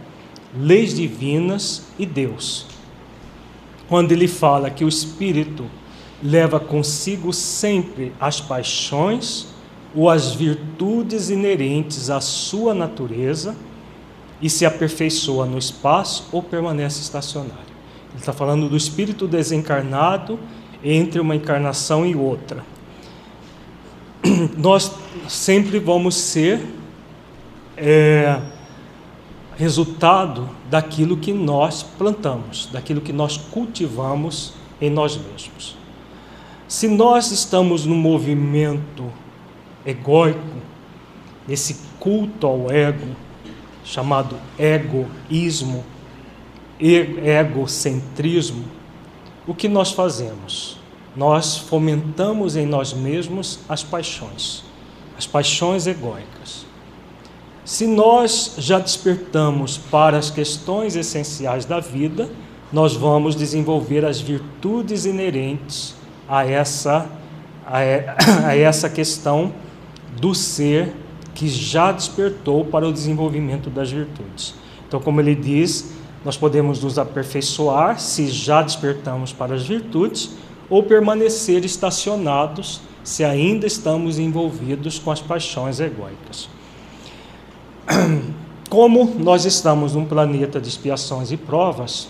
A: leis divinas e Deus. Quando ele fala que o espírito leva consigo sempre as paixões ou as virtudes inerentes à sua natureza e se aperfeiçoa no espaço ou permanece estacionário. Ele está falando do espírito desencarnado entre uma encarnação e outra. Nós sempre vamos ser é, resultado daquilo que nós plantamos, daquilo que nós cultivamos em nós mesmos. Se nós estamos no movimento egóico, nesse culto ao ego, chamado egoísmo, egocentrismo, o que nós fazemos? Nós fomentamos em nós mesmos as paixões, as paixões egóicas. Se nós já despertamos para as questões essenciais da vida, nós vamos desenvolver as virtudes inerentes a essa, a, essa questão do ser que já despertou para o desenvolvimento das virtudes. Então, como ele diz, nós podemos nos aperfeiçoar se já despertamos para as virtudes ou permanecer estacionados se ainda estamos envolvidos com as paixões egóicas. Como nós estamos num planeta de expiações e provas,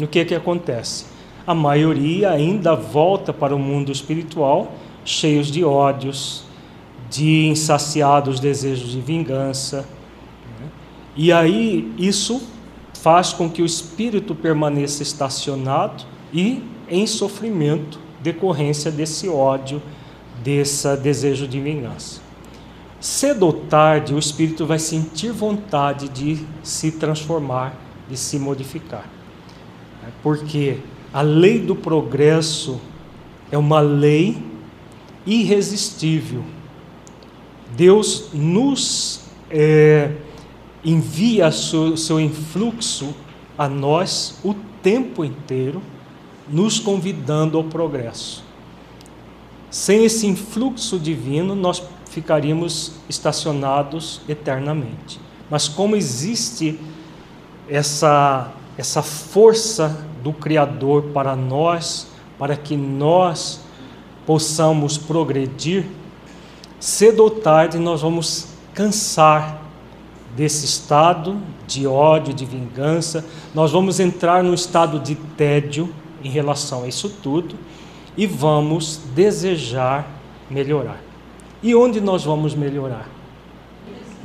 A: o que que acontece? A maioria ainda volta para o mundo espiritual cheios de ódios, de insaciados desejos de vingança. Né? E aí isso faz com que o espírito permaneça estacionado e em sofrimento decorrência desse ódio, desse desejo de vingança. Cedo ou tarde, o espírito vai sentir vontade de se transformar, de se modificar. Porque a lei do progresso é uma lei irresistível. Deus nos é, envia seu, seu influxo a nós o tempo inteiro, nos convidando ao progresso. Sem esse influxo divino, nós ficaríamos estacionados eternamente. Mas como existe essa, essa força do Criador para nós, para que nós possamos progredir, cedo ou tarde nós vamos cansar desse estado de ódio, de vingança, nós vamos entrar no estado de tédio em relação a isso tudo e vamos desejar melhorar. E onde nós vamos melhorar?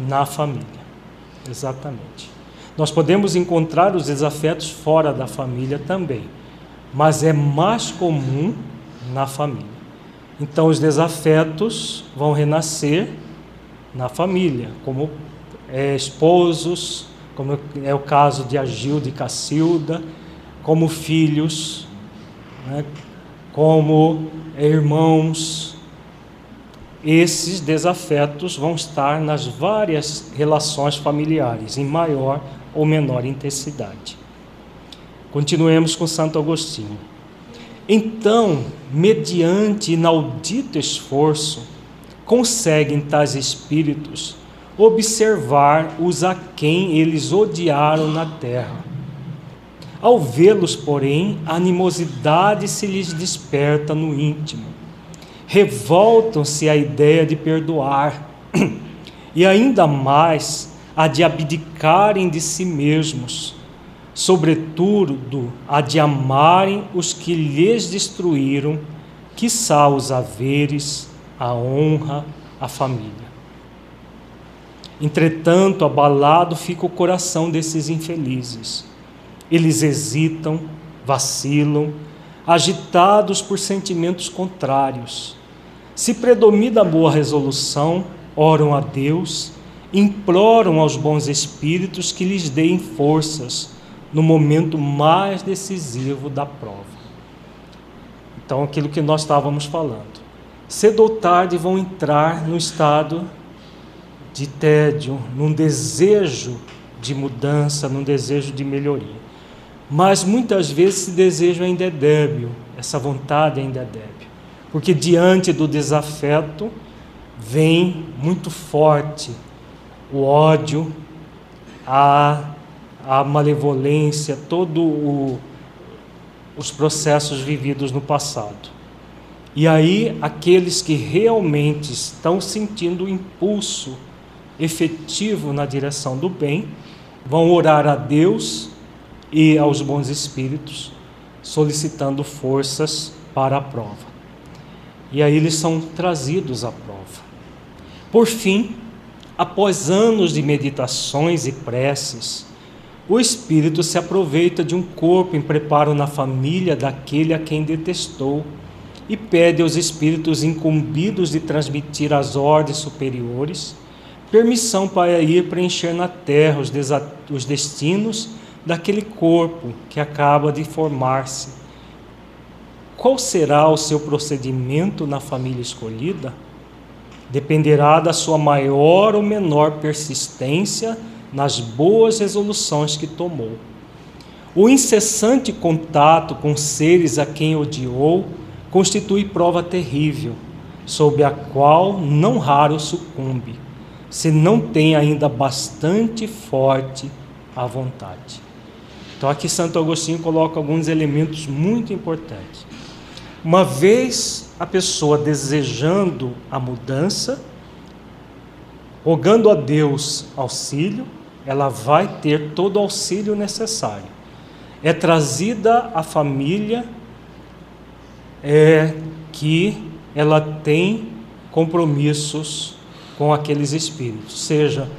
A: Na família. Exatamente. Nós podemos encontrar os desafetos fora da família também, mas é mais comum na família. Então, os desafetos vão renascer na família, como é, esposos, como é o caso de Agilde e Cacilda, como filhos, né, como irmãos. Esses desafetos vão estar nas várias relações familiares, em maior ou menor intensidade. Continuemos com Santo Agostinho. Então, mediante inaudito esforço, conseguem tais espíritos observar os a quem eles odiaram na terra. Ao vê-los, porém, a animosidade se lhes desperta no íntimo. Revoltam-se à ideia de perdoar e ainda mais a de abdicarem de si mesmos, sobretudo a de amarem os que lhes destruíram, quiçá os haveres, a honra, a família. Entretanto, abalado fica o coração desses infelizes. Eles hesitam, vacilam, agitados por sentimentos contrários. Se predomina a boa resolução, oram a Deus, imploram aos bons espíritos que lhes deem forças no momento mais decisivo da prova. Então, aquilo que nós estávamos falando. Cedo ou tarde vão entrar no estado de tédio, num desejo de mudança, num desejo de melhoria. Mas muitas vezes esse desejo ainda é débil, essa vontade ainda é débil, porque diante do desafeto vem muito forte o ódio, a, a malevolência, todos os processos vividos no passado. E aí, aqueles que realmente estão sentindo o impulso efetivo na direção do bem, vão orar a Deus e aos bons espíritos, solicitando forças para a prova. E aí eles são trazidos à prova. Por fim, após anos de meditações e preces, o espírito se aproveita de um corpo em preparo na família daquele a quem detestou e pede aos espíritos incumbidos de transmitir às ordens superiores permissão para ir preencher na terra os, os destinos daquele corpo que acaba de formar-se. Qual será o seu procedimento na família escolhida? Dependerá da sua maior ou menor persistência nas boas resoluções que tomou. O incessante contato com seres a quem odiou constitui prova terrível, sob a qual não raro sucumbe se não tem ainda bastante forte a vontade. Então aqui Santo Agostinho coloca alguns elementos muito importantes. Uma vez a pessoa desejando a mudança, rogando a Deus auxílio, ela vai ter todo o auxílio necessário. É trazida à família é, que ela tem compromissos com aqueles espíritos, seja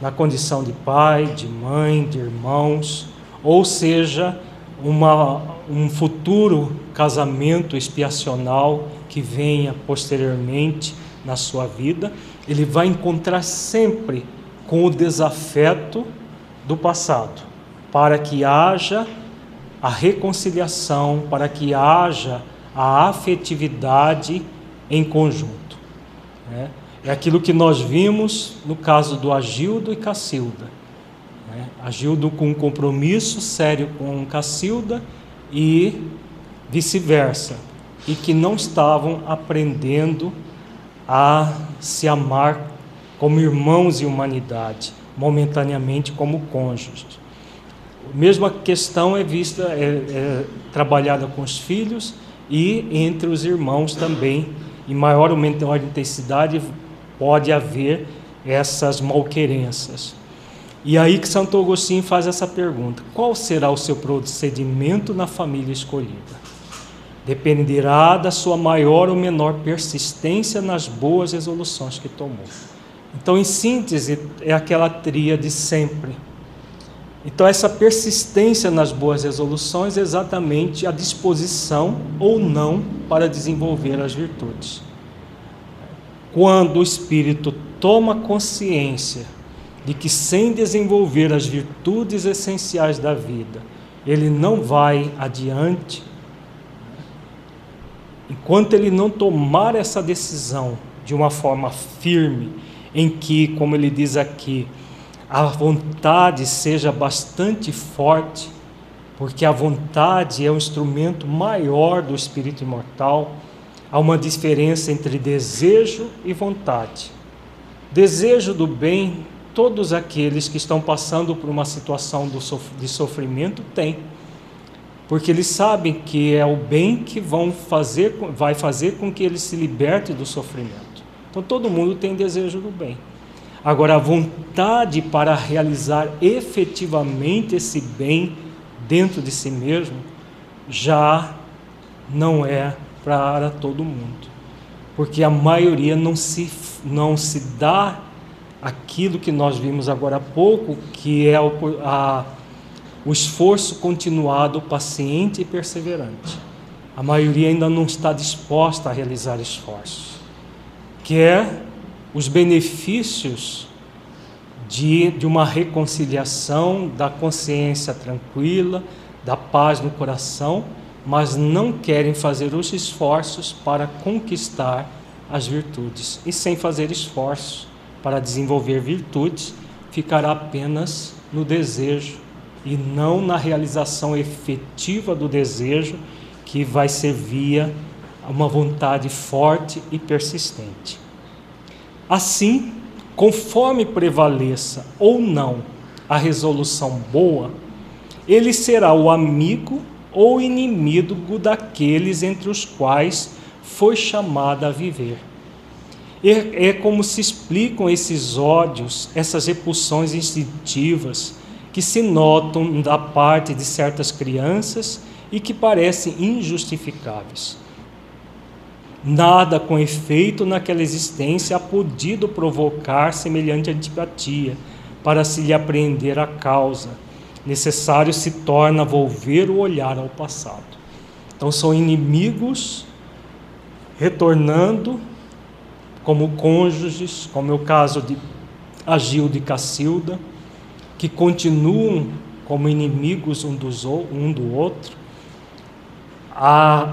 A: na condição de pai, de mãe, de irmãos, ou seja, uma, um futuro casamento expiacional que venha posteriormente na sua vida, ele vai encontrar sempre com o desafeto do passado, para que haja a reconciliação, para que haja a afetividade em conjunto. Né? É aquilo que nós vimos no caso do Agildo e Cacilda. Né? Agildo com um compromisso sério com Cacilda e vice-versa. E que não estavam aprendendo a se amar como irmãos em humanidade, momentaneamente como cônjuges. A mesma questão é vista, é, é trabalhada com os filhos e entre os irmãos também, em maior ou menor intensidade, pode haver essas malquerenças. E aí que Santo Agostinho faz essa pergunta: qual será o seu procedimento na família escolhida? Dependerá da sua maior ou menor persistência nas boas resoluções que tomou. Então, em síntese, é aquela tríade sempre. Então, essa persistência nas boas resoluções é exatamente a disposição ou não para desenvolver as virtudes. Quando o espírito toma consciência de que, sem desenvolver as virtudes essenciais da vida, ele não vai adiante, enquanto ele não tomar essa decisão de uma forma firme, em que, como ele diz aqui, a vontade seja bastante forte, porque a vontade é o instrumento maior do espírito imortal há uma diferença entre desejo e vontade. Desejo do bem, todos aqueles que estão passando por uma situação de sofrimento têm, porque eles sabem que é o bem que vão fazer, vai fazer com que eles se libertem do sofrimento. Então todo mundo tem desejo do bem. Agora, a vontade para realizar efetivamente esse bem dentro de si mesmo já não é para todo mundo. Porque a maioria não se, não se dá aquilo que nós vimos agora há pouco, que é o, a, o esforço continuado, paciente e perseverante. A maioria ainda não está disposta a realizar esforços. Quer é os benefícios de, de uma reconciliação, da consciência tranquila, da paz no coração mas não querem fazer os esforços para conquistar as virtudes. E sem fazer esforços para desenvolver virtudes, ficará apenas no desejo e não na realização efetiva do desejo que vai servir a uma vontade forte e persistente. Assim, conforme prevaleça ou não a resolução boa, ele será o amigo ou inimigo daqueles entre os quais foi chamado a viver. É, é como se explicam esses ódios, essas repulsões instintivas que se notam da parte de certas crianças e que parecem injustificáveis. Nada com efeito naquela existência há podido provocar semelhante antipatia para se lhe apreender a causa. Necessário se torna volver o olhar ao passado. Então são inimigos retornando como cônjuges, como é o caso de Agilde e Cacilda, que continuam como inimigos um, dos, um do outro.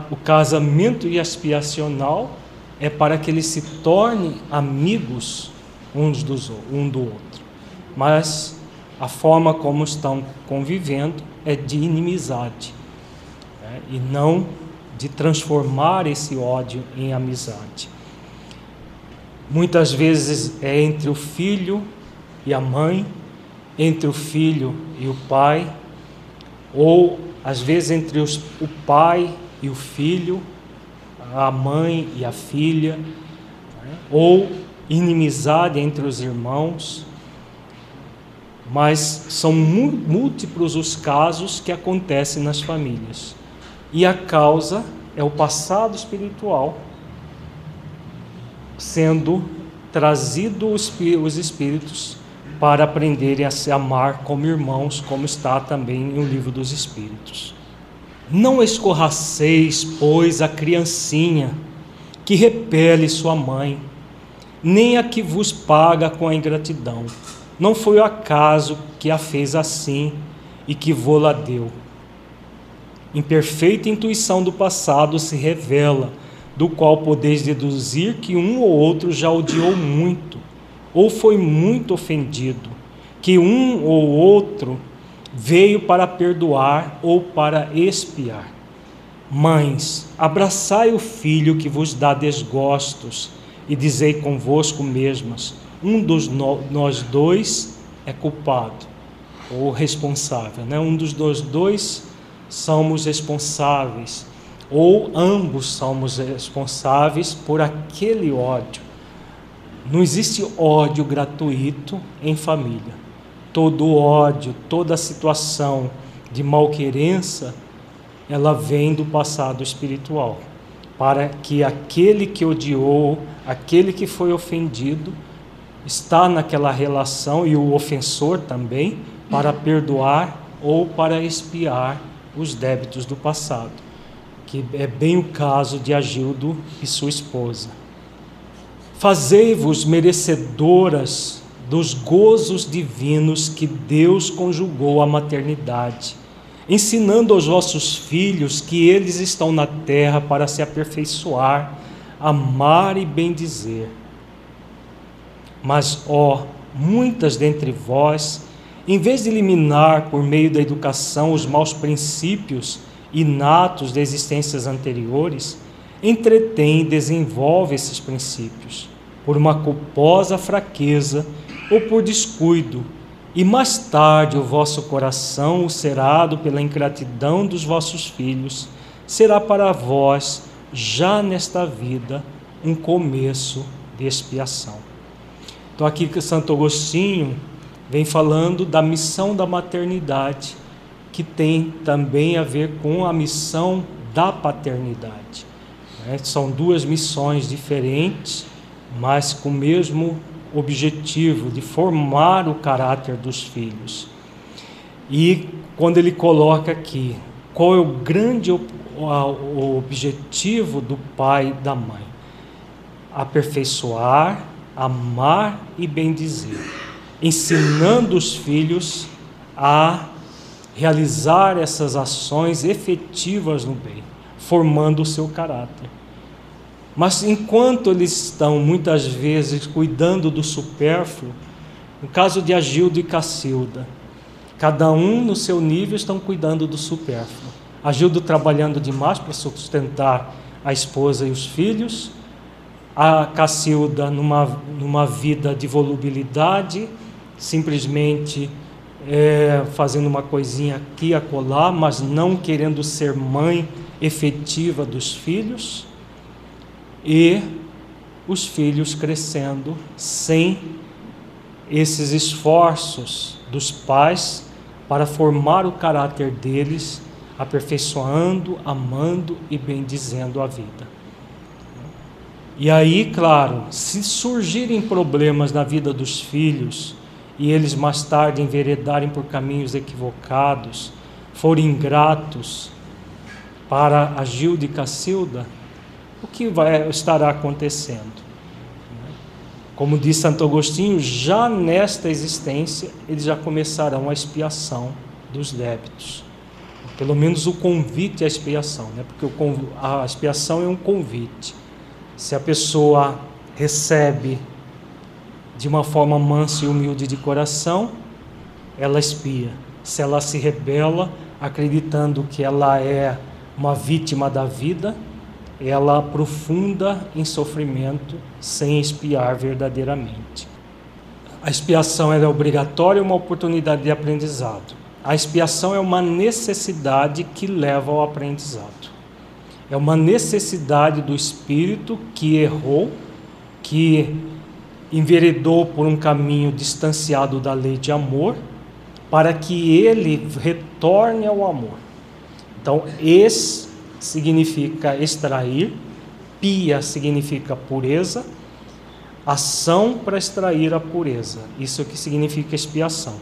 A: o casamento expiacional é para que eles se tornem amigos uns dos, um do outro. Mas a forma como estão convivendo é de inimizade né? e não de transformar esse ódio em amizade. Muitas vezes é entre o filho e a mãe, entre o filho e o pai, ou às vezes entre os, o pai e o filho, a mãe e a filha, né? ou inimizade entre os irmãos. Mas são múltiplos os casos que acontecem nas famílias. E a causa é o passado espiritual sendo trazido os espíritos para aprenderem a se amar como irmãos, como está também no livro dos Espíritos. Não escorraceis, pois, a criancinha que repele sua mãe, nem a que vos paga com a ingratidão. Não foi o acaso que a fez assim e que vô-la deu. Imperfeita intuição do passado se revela do qual podeis deduzir que um ou outro já odiou muito, ou foi muito ofendido, que um ou outro veio para perdoar ou para expiar. Mães, abraçai o filho que vos dá desgostos, e dizei convosco mesmas: um dos no, nós dois é culpado ou responsável, né? Um dos dois somos responsáveis ou ambos somos responsáveis por aquele ódio. Não existe ódio gratuito em família. Todo ódio, toda situação de malquerença, ela vem do passado espiritual, para que aquele que odiou, aquele que foi ofendido, está naquela relação e o ofensor também para perdoar ou para expiar os débitos do passado que é bem o caso de Agildo e sua esposa. Fazei-vos merecedoras dos gozos divinos que Deus conjugou à maternidade, ensinando aos vossos filhos que eles estão na terra para se aperfeiçoar, amar e bendizer. Mas, ó, muitas dentre vós, em vez de eliminar por meio da educação os maus princípios, inatos de existências anteriores, entretém e desenvolve esses princípios por uma culposa fraqueza ou por descuido, e mais tarde o vosso coração, ulcerado pela ingratidão dos vossos filhos, será para vós, já nesta vida, um começo de expiação. Então, aqui que Santo Agostinho vem falando da missão da maternidade que tem também a ver com a missão da paternidade. Né? São duas missões diferentes, mas com o mesmo objetivo de formar o caráter dos filhos. E quando ele coloca aqui, qual é o grande o objetivo do pai e da mãe? Aperfeiçoar, amar e bendizer, ensinando os filhos a realizar essas ações efetivas no bem, formando o seu caráter. Mas enquanto eles estão muitas vezes cuidando do supérfluo, no caso de Agildo e Cacilda, Cada um no seu nível estão cuidando do supérfluo. Agildo trabalhando demais para sustentar a esposa e os filhos. A Cacilda numa, numa vida de volubilidade, simplesmente é, fazendo uma coisinha aqui a colar, mas não querendo ser mãe efetiva dos filhos. E os filhos crescendo sem esses esforços dos pais para formar o caráter deles, aperfeiçoando, amando e bendizendo a vida. E aí, claro, se surgirem problemas na vida dos filhos e eles mais tarde enveredarem por caminhos equivocados, forem ingratos para a Gilda e Cacilda, o que vai estará acontecendo? Como diz Santo Agostinho, já nesta existência eles já começarão a expiação dos débitos. Pelo menos o convite à expiação, né? porque a expiação é um convite. Se a pessoa recebe de uma forma mansa e humilde de coração, ela expia. Se ela se rebela, acreditando que ela é uma vítima da vida, ela aprofunda em sofrimento sem expiar verdadeiramente. A expiação é obrigatória e uma oportunidade de aprendizado. A expiação é uma necessidade que leva ao aprendizado. É uma necessidade do espírito que errou, que enveredou por um caminho distanciado da lei de amor, para que ele retorne ao amor. Então, esse significa extrair, pia significa pureza, ação para extrair a pureza. Isso é o que significa expiação.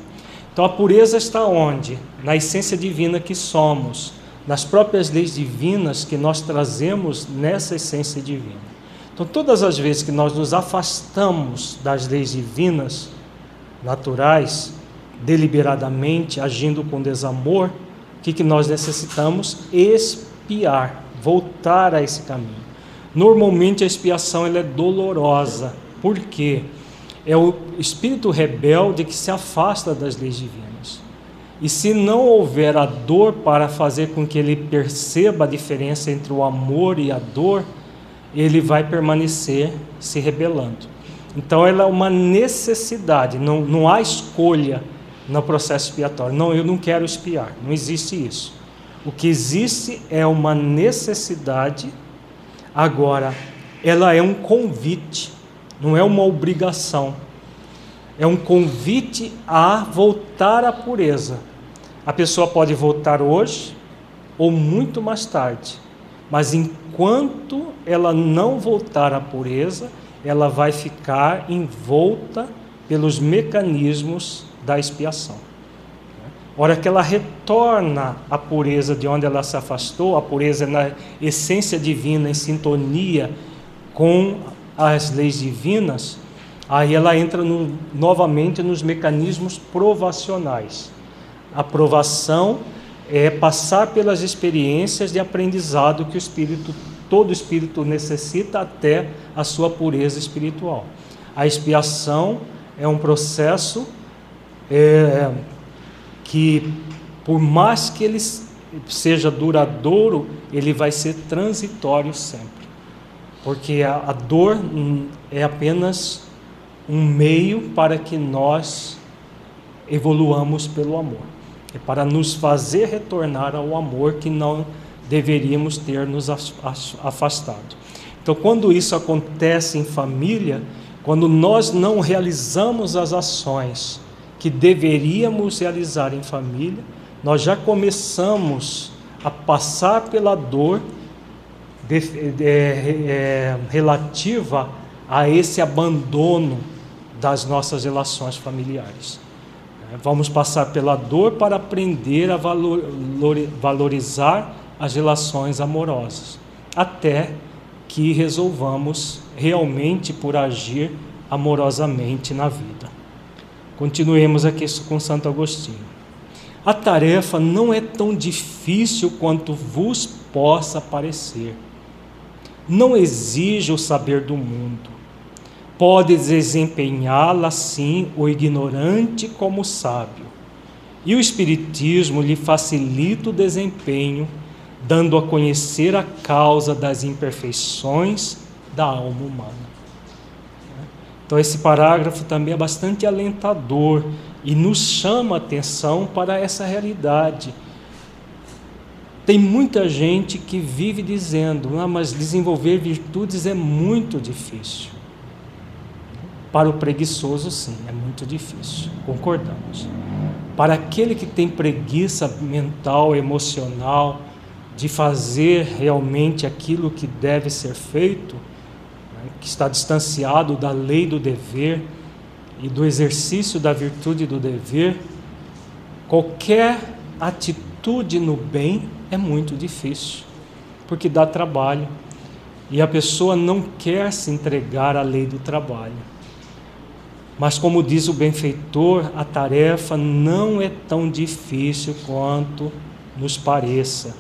A: Então a pureza está onde? Na essência divina que somos, nas próprias leis divinas que nós trazemos nessa essência divina. Então todas as vezes que nós nos afastamos das leis divinas naturais, deliberadamente, agindo com desamor, o que, que nós necessitamos? Expiar voltar a esse caminho. Normalmente a expiação ela é dolorosa. Por quê? É o espírito rebelde que se afasta das leis divinas. E se não houver a dor para fazer com que ele perceba a diferença entre o amor e a dor, ele vai permanecer se rebelando. Então ela é uma necessidade, não, não há escolha no processo expiatório. Não, eu não quero expiar, não existe isso. O que existe é uma necessidade, agora, ela é um convite, não é uma obrigação. É um convite a voltar à pureza. A pessoa pode voltar hoje ou muito mais tarde, mas enquanto ela não voltar à pureza, ela vai ficar envolta pelos mecanismos da expiação hora que ela retorna à pureza de onde ela se afastou, a pureza na essência divina, em sintonia com as leis divinas, aí ela entra no, novamente nos mecanismos provacionais. A provação é passar pelas experiências de aprendizado que o espírito, todo espírito necessita até a sua pureza espiritual. A expiação é um processo é, que por mais que ele seja duradouro, ele vai ser transitório sempre. Porque a, a dor hum, é apenas um meio para que nós evoluamos pelo amor. É para nos fazer retornar ao amor que não deveríamos ter nos afastado. Então, quando isso acontece em família, quando nós não realizamos as ações que deveríamos realizar em família, nós já começamos a passar pela dor de, de, é, relativa a esse abandono das nossas relações familiares. Vamos passar pela dor para aprender a valor, valorizar as relações amorosas, até que resolvamos realmente por agir amorosamente na vida. Continuemos aqui com Santo Agostinho. A tarefa não é tão difícil quanto vos possa parecer. Não exige o saber do mundo. Pode desempenhá-la sim o ignorante como o sábio. E o Espiritismo lhe facilita o desempenho, dando a conhecer a causa das imperfeições da alma humana. Então, esse parágrafo também é bastante alentador e nos chama a atenção para essa realidade. Tem muita gente que vive dizendo: ah, mas desenvolver virtudes é muito difícil. Para o preguiçoso, sim, é muito difícil, concordamos. Para aquele que tem preguiça mental, emocional, de fazer realmente aquilo que deve ser feito, né, que está distanciado da lei do dever e do exercício da virtude do dever, qualquer atitude no bem é muito difícil, porque dá trabalho e a pessoa não quer se entregar à lei do trabalho. Mas, como diz o benfeitor, a tarefa não é tão difícil quanto nos pareça.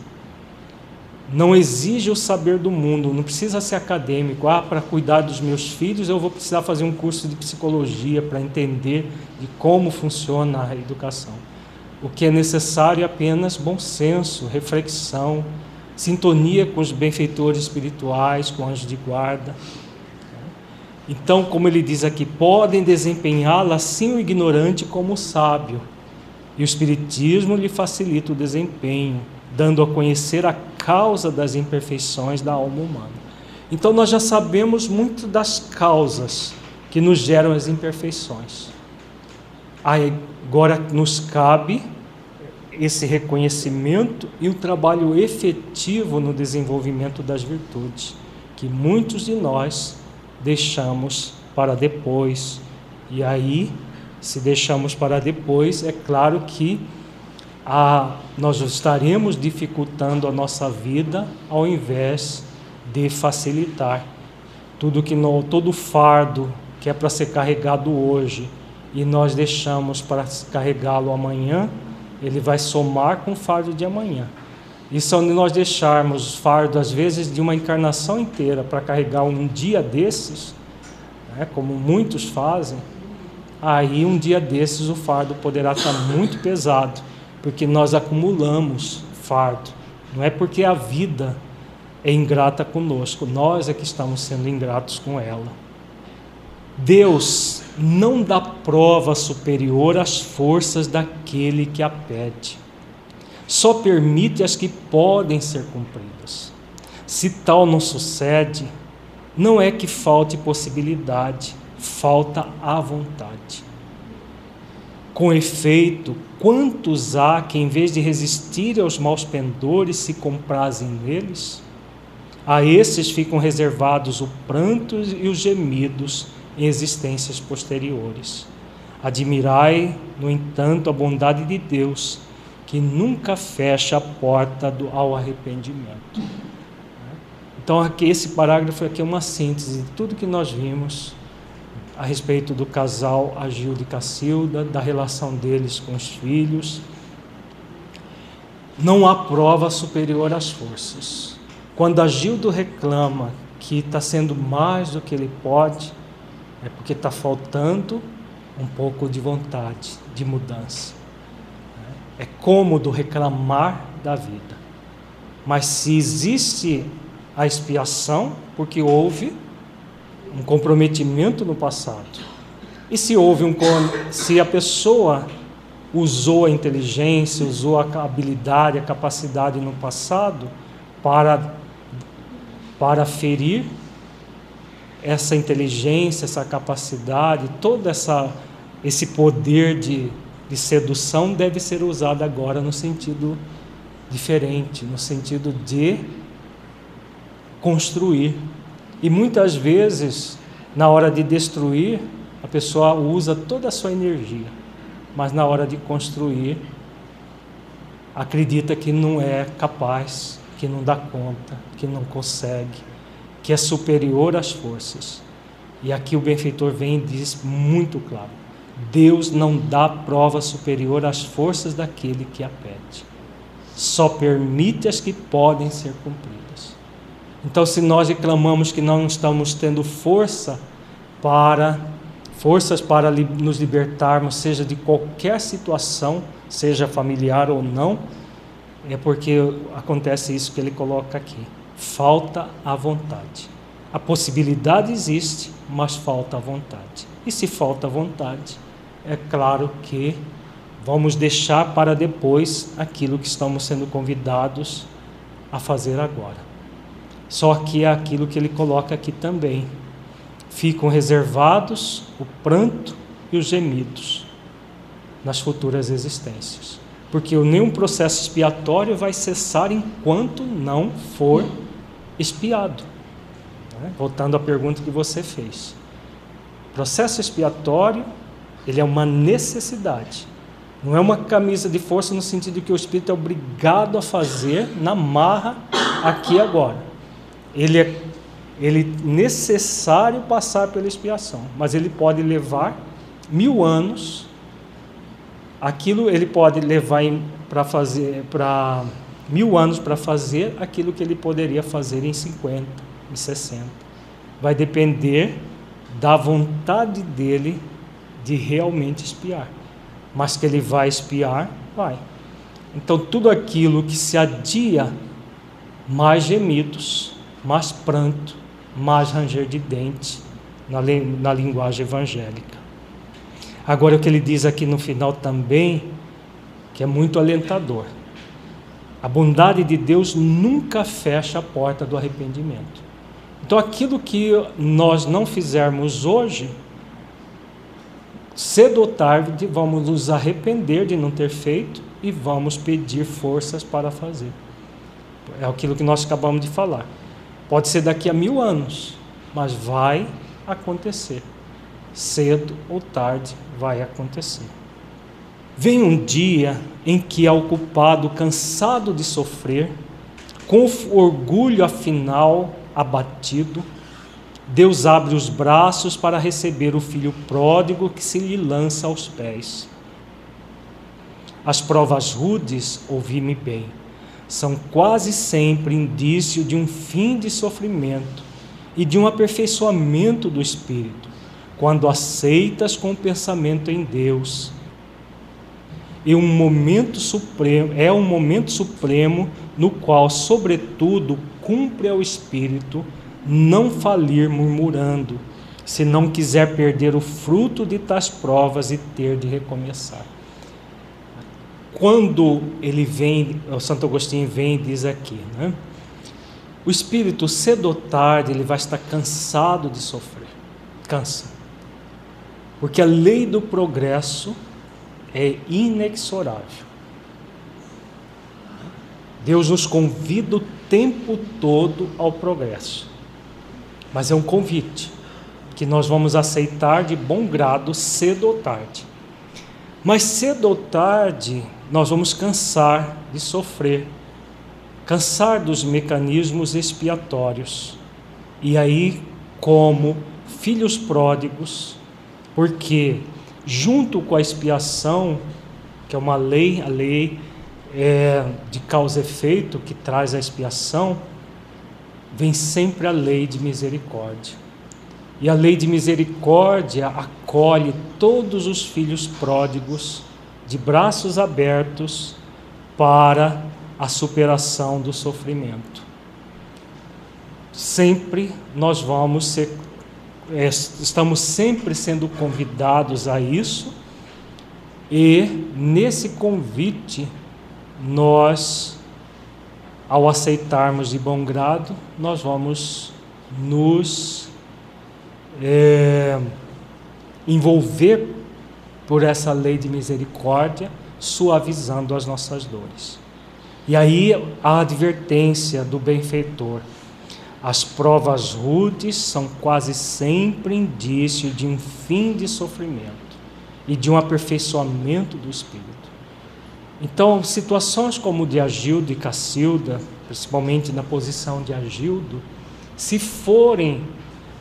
A: Não exige o saber do mundo, não precisa ser acadêmico. Ah, para cuidar dos meus filhos eu vou precisar fazer um curso de psicologia para entender de como funciona a educação. O que é necessário é apenas bom senso, reflexão, sintonia com os benfeitores espirituais, com anjos de guarda então, como ele diz aqui, podem desempenhá-la assim o ignorante como o sábio. E o Espiritismo lhe facilita o desempenho, dando a conhecer a causa das imperfeições da alma humana. Então, nós já sabemos muito das causas que nos geram as imperfeições. Agora nos cabe esse reconhecimento e o trabalho efetivo no desenvolvimento das virtudes, que muitos de nós deixamos para depois. E aí, se deixamos para depois, é claro que a, nós estaremos dificultando a nossa vida ao invés de facilitar. Tudo que todo fardo que é para ser carregado hoje e nós deixamos para carregá-lo amanhã, ele vai somar com o fardo de amanhã. E se nós deixarmos fardo, às vezes, de uma encarnação inteira para carregar um dia desses, né, como muitos fazem, aí um dia desses o fardo poderá estar muito pesado, porque nós acumulamos fardo. Não é porque a vida é ingrata conosco, nós é que estamos sendo ingratos com ela. Deus não dá prova superior às forças daquele que a pede só permite as que podem ser cumpridas. Se tal não sucede, não é que falte possibilidade, falta a vontade. Com efeito, quantos há que, em vez de resistir aos maus pendores, se comprazem neles? A esses ficam reservados o pranto e os gemidos em existências posteriores. Admirai, no entanto, a bondade de Deus que nunca fecha a porta do, ao arrependimento. Então, aqui, esse parágrafo aqui é uma síntese de tudo que nós vimos a respeito do casal Agildo e Cacilda, da relação deles com os filhos. Não há prova superior às forças. Quando Agildo reclama que está sendo mais do que ele pode, é porque está faltando um pouco de vontade de mudança. É cômodo reclamar da vida. Mas se existe a expiação, porque houve um comprometimento no passado. E se houve um se a pessoa usou a inteligência, usou a habilidade, a capacidade no passado para para ferir essa inteligência, essa capacidade, todo essa esse poder de de sedução deve ser usada agora no sentido diferente, no sentido de construir. E muitas vezes, na hora de destruir, a pessoa usa toda a sua energia, mas na hora de construir, acredita que não é capaz, que não dá conta, que não consegue, que é superior às forças. E aqui o benfeitor vem e diz muito claro: Deus não dá prova superior às forças daquele que a pede. Só permite as que podem ser cumpridas. Então, se nós reclamamos que não estamos tendo força para forças para nos libertarmos, seja de qualquer situação, seja familiar ou não, é porque acontece isso que ele coloca aqui. Falta a vontade. A possibilidade existe, mas falta a vontade. E se falta a vontade, é claro que vamos deixar para depois aquilo que estamos sendo convidados a fazer agora. Só que é aquilo que ele coloca aqui também. Ficam reservados o pranto e os gemidos nas futuras existências. Porque nenhum processo expiatório vai cessar enquanto não for expiado. Né? Voltando à pergunta que você fez. Processo expiatório, ele é uma necessidade. Não é uma camisa de força no sentido que o espírito é obrigado a fazer na marra aqui e agora. Ele é ele necessário passar pela expiação, mas ele pode levar mil anos. Aquilo ele pode levar para fazer para mil anos para fazer aquilo que ele poderia fazer em 50, em 60. Vai depender da vontade dele de realmente espiar. Mas que ele vai espiar, vai. Então tudo aquilo que se adia, mais gemidos, mais pranto, mais ranger de dente na, na linguagem evangélica. Agora o que ele diz aqui no final também, que é muito alentador. A bondade de Deus nunca fecha a porta do arrependimento. Então, aquilo que nós não fizermos hoje, cedo ou tarde vamos nos arrepender de não ter feito e vamos pedir forças para fazer. É aquilo que nós acabamos de falar. Pode ser daqui a mil anos, mas vai acontecer. Cedo ou tarde vai acontecer. Vem um dia em que é ocupado, cansado de sofrer, com orgulho afinal abatido, Deus abre os braços para receber o filho pródigo que se lhe lança aos pés. As provas rudes, ouvi-me bem, são quase sempre indício de um fim de sofrimento e de um aperfeiçoamento do espírito, quando aceitas com o pensamento em Deus e um momento supremo, é um momento supremo no qual, sobretudo, cumpre ao espírito não falir murmurando, se não quiser perder o fruto de tais provas e ter de recomeçar. Quando ele vem, o Santo Agostinho vem e diz aqui, né? O espírito cedo ou tarde ele vai estar cansado de sofrer. Cansa. Porque a lei do progresso é inexorável. Deus nos convida o tempo todo ao progresso, mas é um convite que nós vamos aceitar de bom grado cedo ou tarde. Mas cedo ou tarde nós vamos cansar de sofrer, cansar dos mecanismos expiatórios. E aí, como filhos pródigos, porque junto com a expiação, que é uma lei, a lei é, de causa e efeito que traz a expiação, vem sempre a lei de misericórdia. E a lei de misericórdia acolhe todos os filhos pródigos de braços abertos para a superação do sofrimento. Sempre nós vamos ser é, estamos sempre sendo convidados a isso, e nesse convite, nós, ao aceitarmos de bom grado, nós vamos nos é, envolver por essa lei de misericórdia, suavizando as nossas dores. E aí a advertência do benfeitor as provas rudes são quase sempre indício de um fim de sofrimento e de um aperfeiçoamento do espírito. Então, situações como de Agildo e Cacilda, principalmente na posição de Agildo, se forem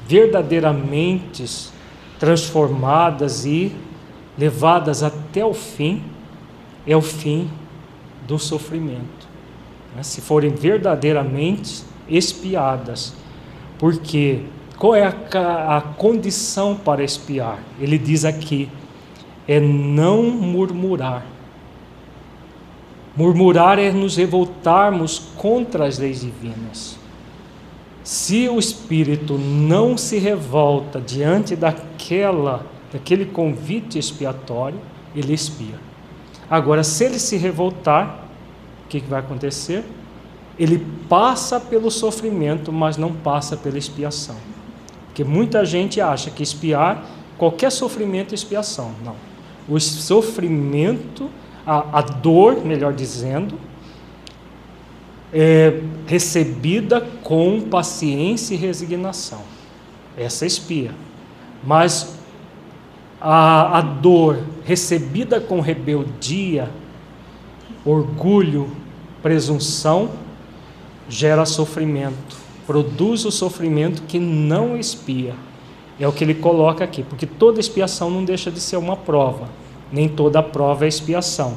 A: verdadeiramente transformadas e levadas até o fim, é o fim do sofrimento. Né? Se forem verdadeiramente espiadas. Porque qual é a, a condição para espiar? Ele diz aqui: é não murmurar. Murmurar é nos revoltarmos contra as leis divinas. Se o espírito não se revolta diante daquela, daquele convite expiatório, ele expia. Agora, se ele se revoltar, o que, que vai acontecer? Ele passa pelo sofrimento, mas não passa pela expiação. Porque muita gente acha que expiar, qualquer sofrimento é expiação. Não. O sofrimento, a, a dor, melhor dizendo, é recebida com paciência e resignação. Essa expia. Mas a, a dor recebida com rebeldia, orgulho, presunção, gera sofrimento, produz o sofrimento que não expia. É o que ele coloca aqui, porque toda expiação não deixa de ser uma prova, nem toda prova é expiação.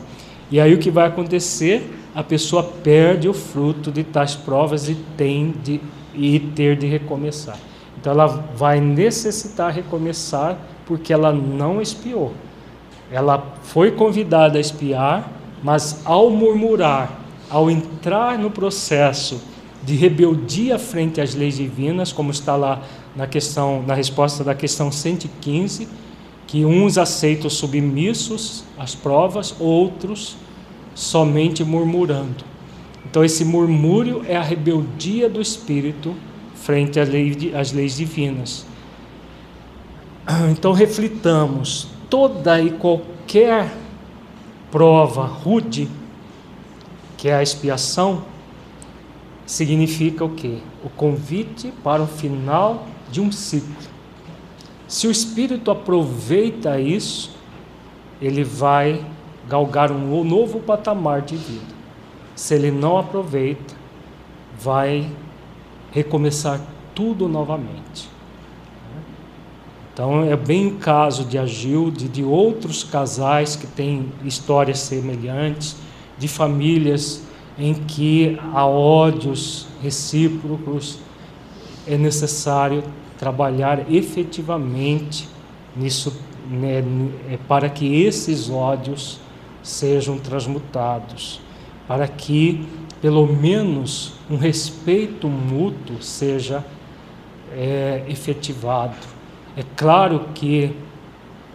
A: E aí o que vai acontecer? A pessoa perde o fruto de tais provas e tem de e ter de recomeçar. Então ela vai necessitar recomeçar porque ela não espiou. Ela foi convidada a espiar, mas ao murmurar, ao entrar no processo de rebeldia frente às leis divinas, como está lá na questão, na resposta da questão 115, que uns aceitam submissos às provas, outros somente murmurando. Então esse murmúrio é a rebeldia do espírito frente às leis, às leis divinas. Então reflitamos toda e qualquer prova rude que é a expiação, significa o quê? O convite para o final de um ciclo. Se o espírito aproveita isso, ele vai galgar um novo patamar de vida. Se ele não aproveita, vai recomeçar tudo novamente. Então é bem o caso de Agilde, de outros casais que têm histórias semelhantes de famílias em que há ódios recíprocos, é necessário trabalhar efetivamente nisso, né, é para que esses ódios sejam transmutados, para que pelo menos um respeito mútuo seja é, efetivado. É claro que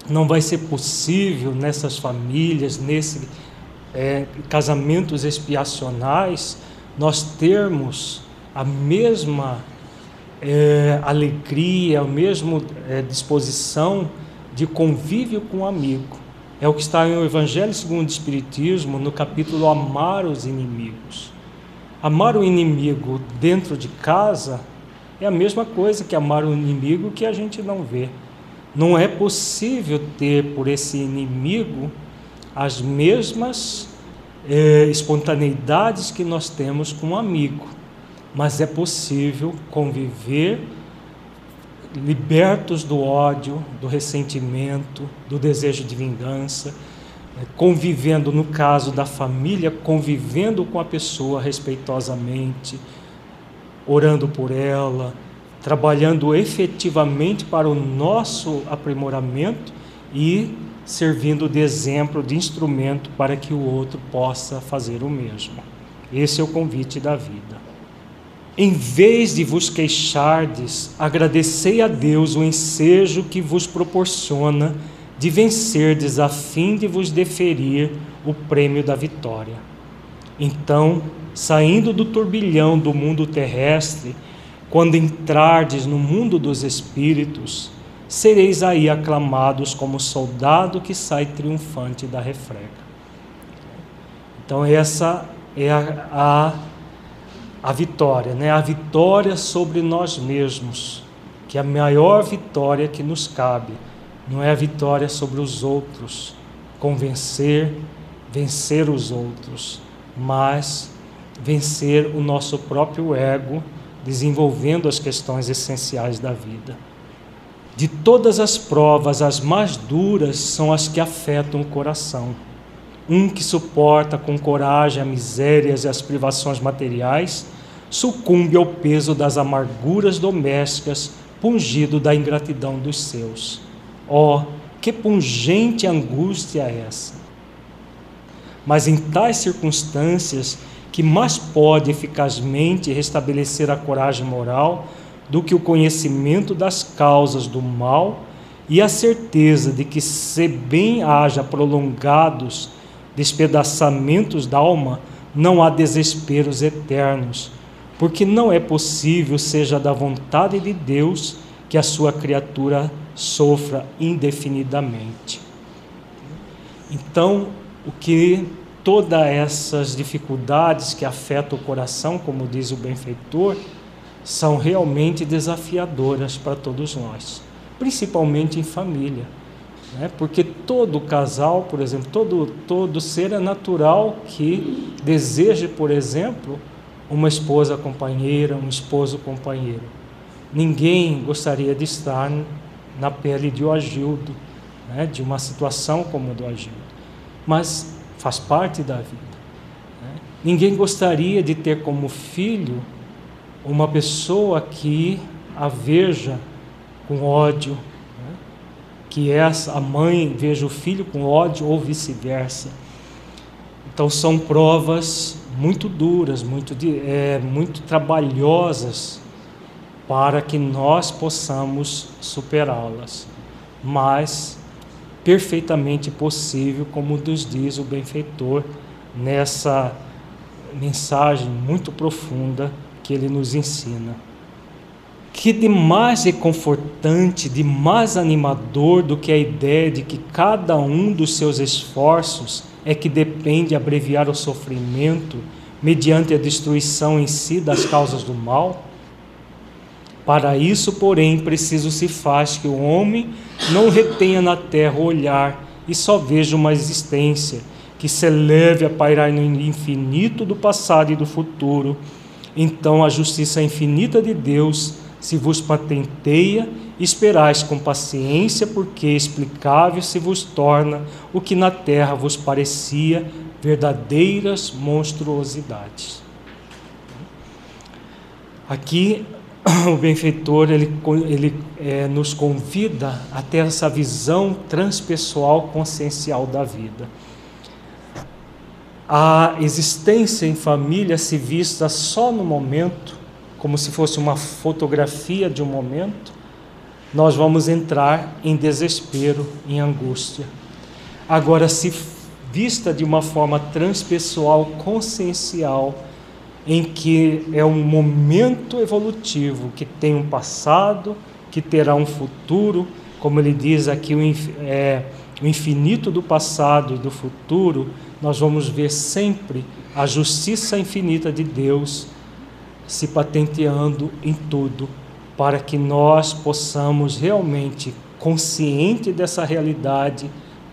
A: não vai ser possível nessas famílias, nesse é, casamentos expiacionais, nós termos a mesma é, alegria, a mesma é, disposição de convívio com o amigo. É o que está no Evangelho segundo o Espiritismo, no capítulo Amar os Inimigos. Amar o inimigo dentro de casa é a mesma coisa que amar o inimigo que a gente não vê. Não é possível ter por esse inimigo as mesmas é, espontaneidades que nós temos com um amigo, mas é possível conviver libertos do ódio, do ressentimento, do desejo de vingança, é, convivendo, no caso da família, convivendo com a pessoa respeitosamente, orando por ela, trabalhando efetivamente para o nosso aprimoramento e servindo de exemplo, de instrumento para que o outro possa fazer o mesmo. Esse é o convite da vida. Em vez de vos queixardes, agradecei a Deus o ensejo que vos proporciona de vencerdes a fim de vos deferir o prêmio da vitória. Então, saindo do turbilhão do mundo terrestre, quando entrardes no mundo dos espíritos, sereis aí aclamados como soldado que sai triunfante da refrega. Então, essa é a, a, a vitória, né? a vitória sobre nós mesmos, que é a maior vitória que nos cabe, não é a vitória sobre os outros, convencer, vencer os outros, mas vencer o nosso próprio ego, desenvolvendo as questões essenciais da vida. De todas as provas, as mais duras são as que afetam o coração. Um que suporta com coragem as misérias e as privações materiais sucumbe ao peso das amarguras domésticas, pungido da ingratidão dos seus. Oh, que pungente angústia é essa! mas em tais circunstâncias que mais pode eficazmente restabelecer a coragem moral do que o conhecimento das causas do mal e a certeza de que, se bem haja prolongados despedaçamentos da alma, não há desesperos eternos, porque não é possível seja da vontade de Deus que a sua criatura sofra indefinidamente. Então, o que todas essas dificuldades que afetam o coração, como diz o benfeitor, são realmente desafiadoras para todos nós, principalmente em família. Né? Porque todo casal, por exemplo, todo, todo ser é natural que deseje, por exemplo, uma esposa companheira, um esposo companheiro. Ninguém gostaria de estar na pele de Agildo, né? de uma situação como a do Agildo. Mas faz parte da vida. Né? Ninguém gostaria de ter como filho uma pessoa que a veja com ódio, né? que essa, a mãe veja o filho com ódio ou vice-versa. Então são provas muito duras, muito, é, muito trabalhosas para que nós possamos superá-las, mas perfeitamente possível, como nos diz o benfeitor nessa mensagem muito profunda que ele nos ensina. Que de mais reconfortante, de mais animador do que a ideia de que cada um dos seus esforços é que depende abreviar o sofrimento mediante a destruição em si das causas do mal? Para isso, porém, preciso se faz que o homem não retenha na terra o olhar e só veja uma existência que se eleve a pairar no infinito do passado e do futuro. Então a justiça infinita de Deus se vos patenteia, esperais com paciência, porque explicável se vos torna o que na terra vos parecia verdadeiras monstruosidades. Aqui o benfeitor ele, ele é, nos convida a ter essa visão transpessoal consciencial da vida. A existência em família se vista só no momento, como se fosse uma fotografia de um momento, nós vamos entrar em desespero, em angústia. Agora, se vista de uma forma transpessoal, consciencial, em que é um momento evolutivo que tem um passado, que terá um futuro, como ele diz aqui, o, é, o infinito do passado e do futuro, nós vamos ver sempre a justiça infinita de Deus se patenteando em tudo, para que nós possamos realmente, consciente dessa realidade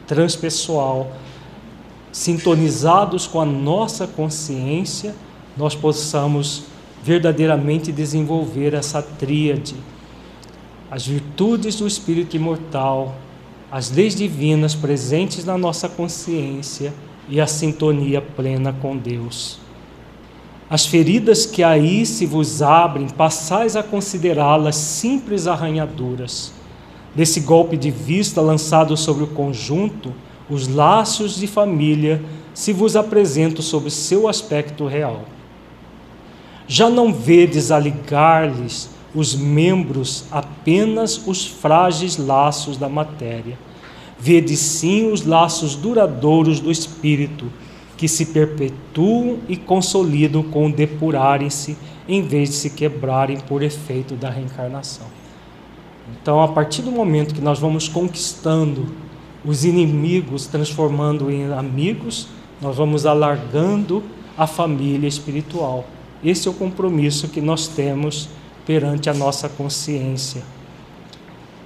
A: transpessoal, sintonizados com a nossa consciência, nós possamos verdadeiramente desenvolver essa tríade, as virtudes do espírito imortal, as leis divinas presentes na nossa consciência e a sintonia plena com Deus. As feridas que aí se vos abrem, passais a considerá-las simples arranhaduras. Desse golpe de vista lançado sobre o conjunto, os laços de família se vos apresentam sob seu aspecto real. Já não vedes aligar-lhes os membros apenas os frágeis laços da matéria. Vede sim os laços duradouros do espírito, que se perpetuam e consolidam com depurarem-se, em vez de se quebrarem por efeito da reencarnação. Então, a partir do momento que nós vamos conquistando os inimigos, transformando em amigos, nós vamos alargando a família espiritual. Esse é o compromisso que nós temos perante a nossa consciência.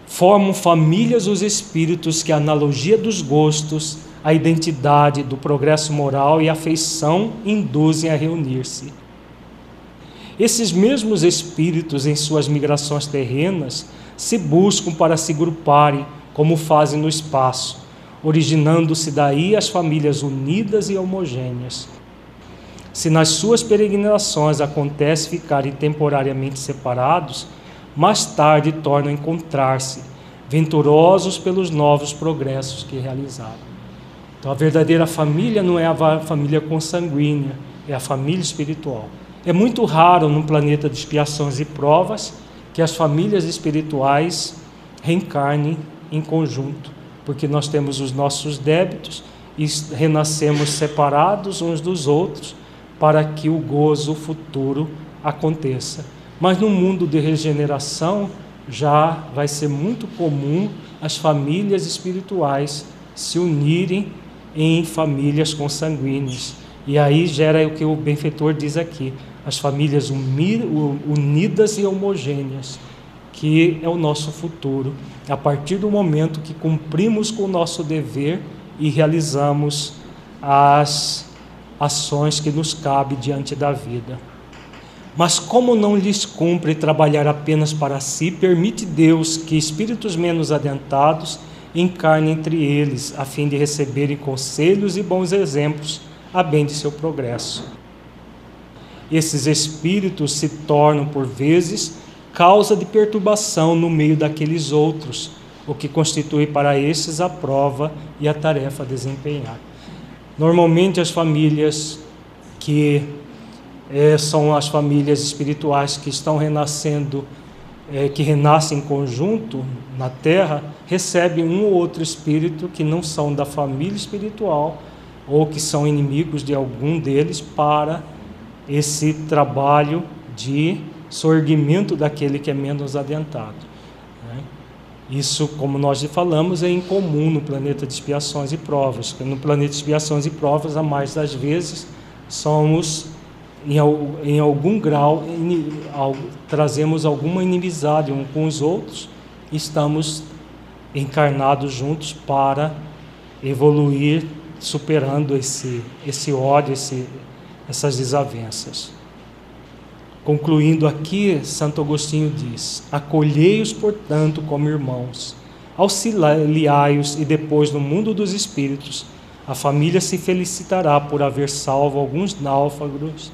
A: Formam famílias os espíritos que a analogia dos gostos, a identidade do progresso moral e a afeição induzem a reunir-se. Esses mesmos espíritos, em suas migrações terrenas, se buscam para se gruparem, como fazem no espaço, originando-se daí as famílias unidas e homogêneas se nas suas peregrinações acontece ficarem temporariamente separados, mais tarde tornam a encontrar-se, venturosos pelos novos progressos que realizaram. Então, a verdadeira família não é a família consanguínea, é a família espiritual. É muito raro num planeta de expiações e provas que as famílias espirituais reencarnem em conjunto, porque nós temos os nossos débitos e renascemos separados uns dos outros para que o gozo futuro aconteça. Mas no mundo de regeneração já vai ser muito comum as famílias espirituais se unirem em famílias consanguíneas. E aí gera o que o benfeitor diz aqui: as famílias unidas e homogêneas, que é o nosso futuro, a partir do momento que cumprimos com o nosso dever e realizamos as ações que nos cabe diante da vida. Mas como não lhes cumpre trabalhar apenas para si, permite Deus que espíritos menos adentados encarnem entre eles, a fim de receberem conselhos e bons exemplos a bem de seu progresso. Esses espíritos se tornam, por vezes, causa de perturbação no meio daqueles outros, o que constitui para esses a prova e a tarefa a desempenhar. Normalmente, as famílias que é, são as famílias espirituais que estão renascendo, é, que renascem em conjunto na Terra, recebem um ou outro espírito que não são da família espiritual ou que são inimigos de algum deles para esse trabalho de sorgimento daquele que é menos adentado. Né? Isso, como nós já falamos, é incomum no planeta de expiações e provas. No planeta de expiações e provas, a mais das vezes, somos em, em algum grau, em, ao, trazemos alguma inimizade uns com os outros, estamos encarnados juntos para evoluir, superando esse, esse ódio, esse, essas desavenças. Concluindo aqui, Santo Agostinho diz: Acolhei-os, portanto, como irmãos, auxiliai-os, e depois, no mundo dos espíritos, a família se felicitará por haver salvo alguns náufragos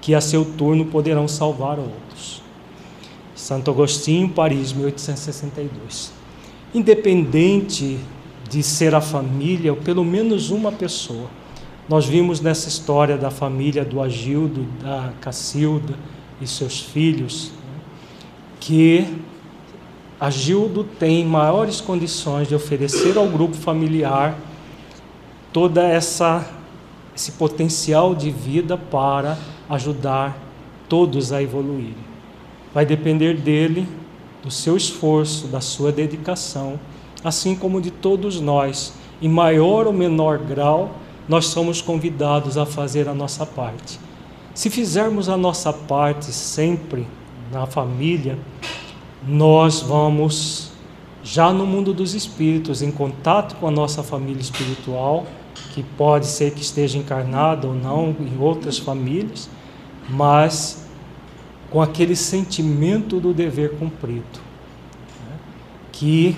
A: que a seu turno poderão salvar outros. Santo Agostinho, Paris, 1862. Independente de ser a família, ou pelo menos uma pessoa, nós vimos nessa história da família do Agildo, da Cacilda e seus filhos, que Agildo tem maiores condições de oferecer ao grupo familiar toda essa esse potencial de vida para ajudar todos a evoluírem. Vai depender dele, do seu esforço, da sua dedicação, assim como de todos nós, em maior ou menor grau, nós somos convidados a fazer a nossa parte. Se fizermos a nossa parte sempre na família, nós vamos já no mundo dos espíritos, em contato com a nossa família espiritual, que pode ser que esteja encarnada ou não em outras famílias, mas com aquele sentimento do dever cumprido, né? que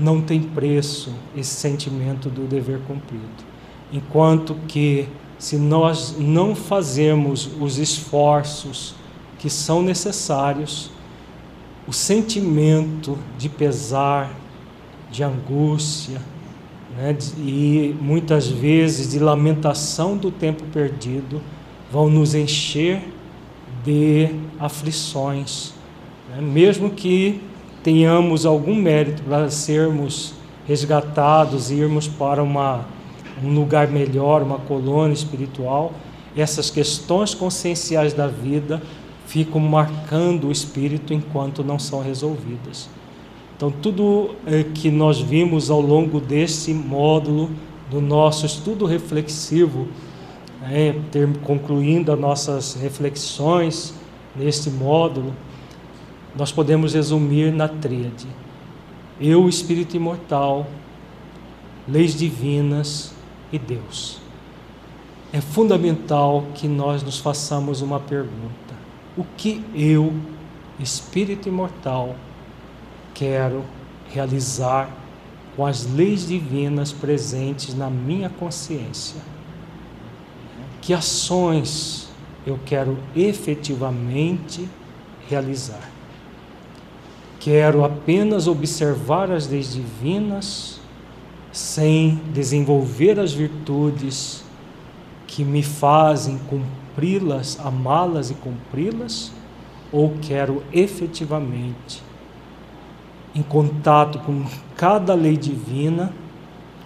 A: não tem preço esse sentimento do dever cumprido. Enquanto que, se nós não fazemos os esforços que são necessários, o sentimento de pesar, de angústia, né, e muitas vezes de lamentação do tempo perdido, vão nos encher de aflições, né? mesmo que tenhamos algum mérito para sermos resgatados e irmos para uma, um lugar melhor, uma colônia espiritual, essas questões conscienciais da vida ficam marcando o espírito enquanto não são resolvidas. Então, tudo eh, que nós vimos ao longo desse módulo do nosso estudo reflexivo né, ter, concluindo as nossas reflexões neste módulo, nós podemos resumir na tríade: eu, espírito imortal, leis divinas e Deus. É fundamental que nós nos façamos uma pergunta: o que eu, espírito imortal, quero realizar com as leis divinas presentes na minha consciência? Que ações eu quero efetivamente realizar. Quero apenas observar as leis divinas sem desenvolver as virtudes que me fazem cumpri-las, amá-las e cumpri-las, ou quero efetivamente, em contato com cada lei divina,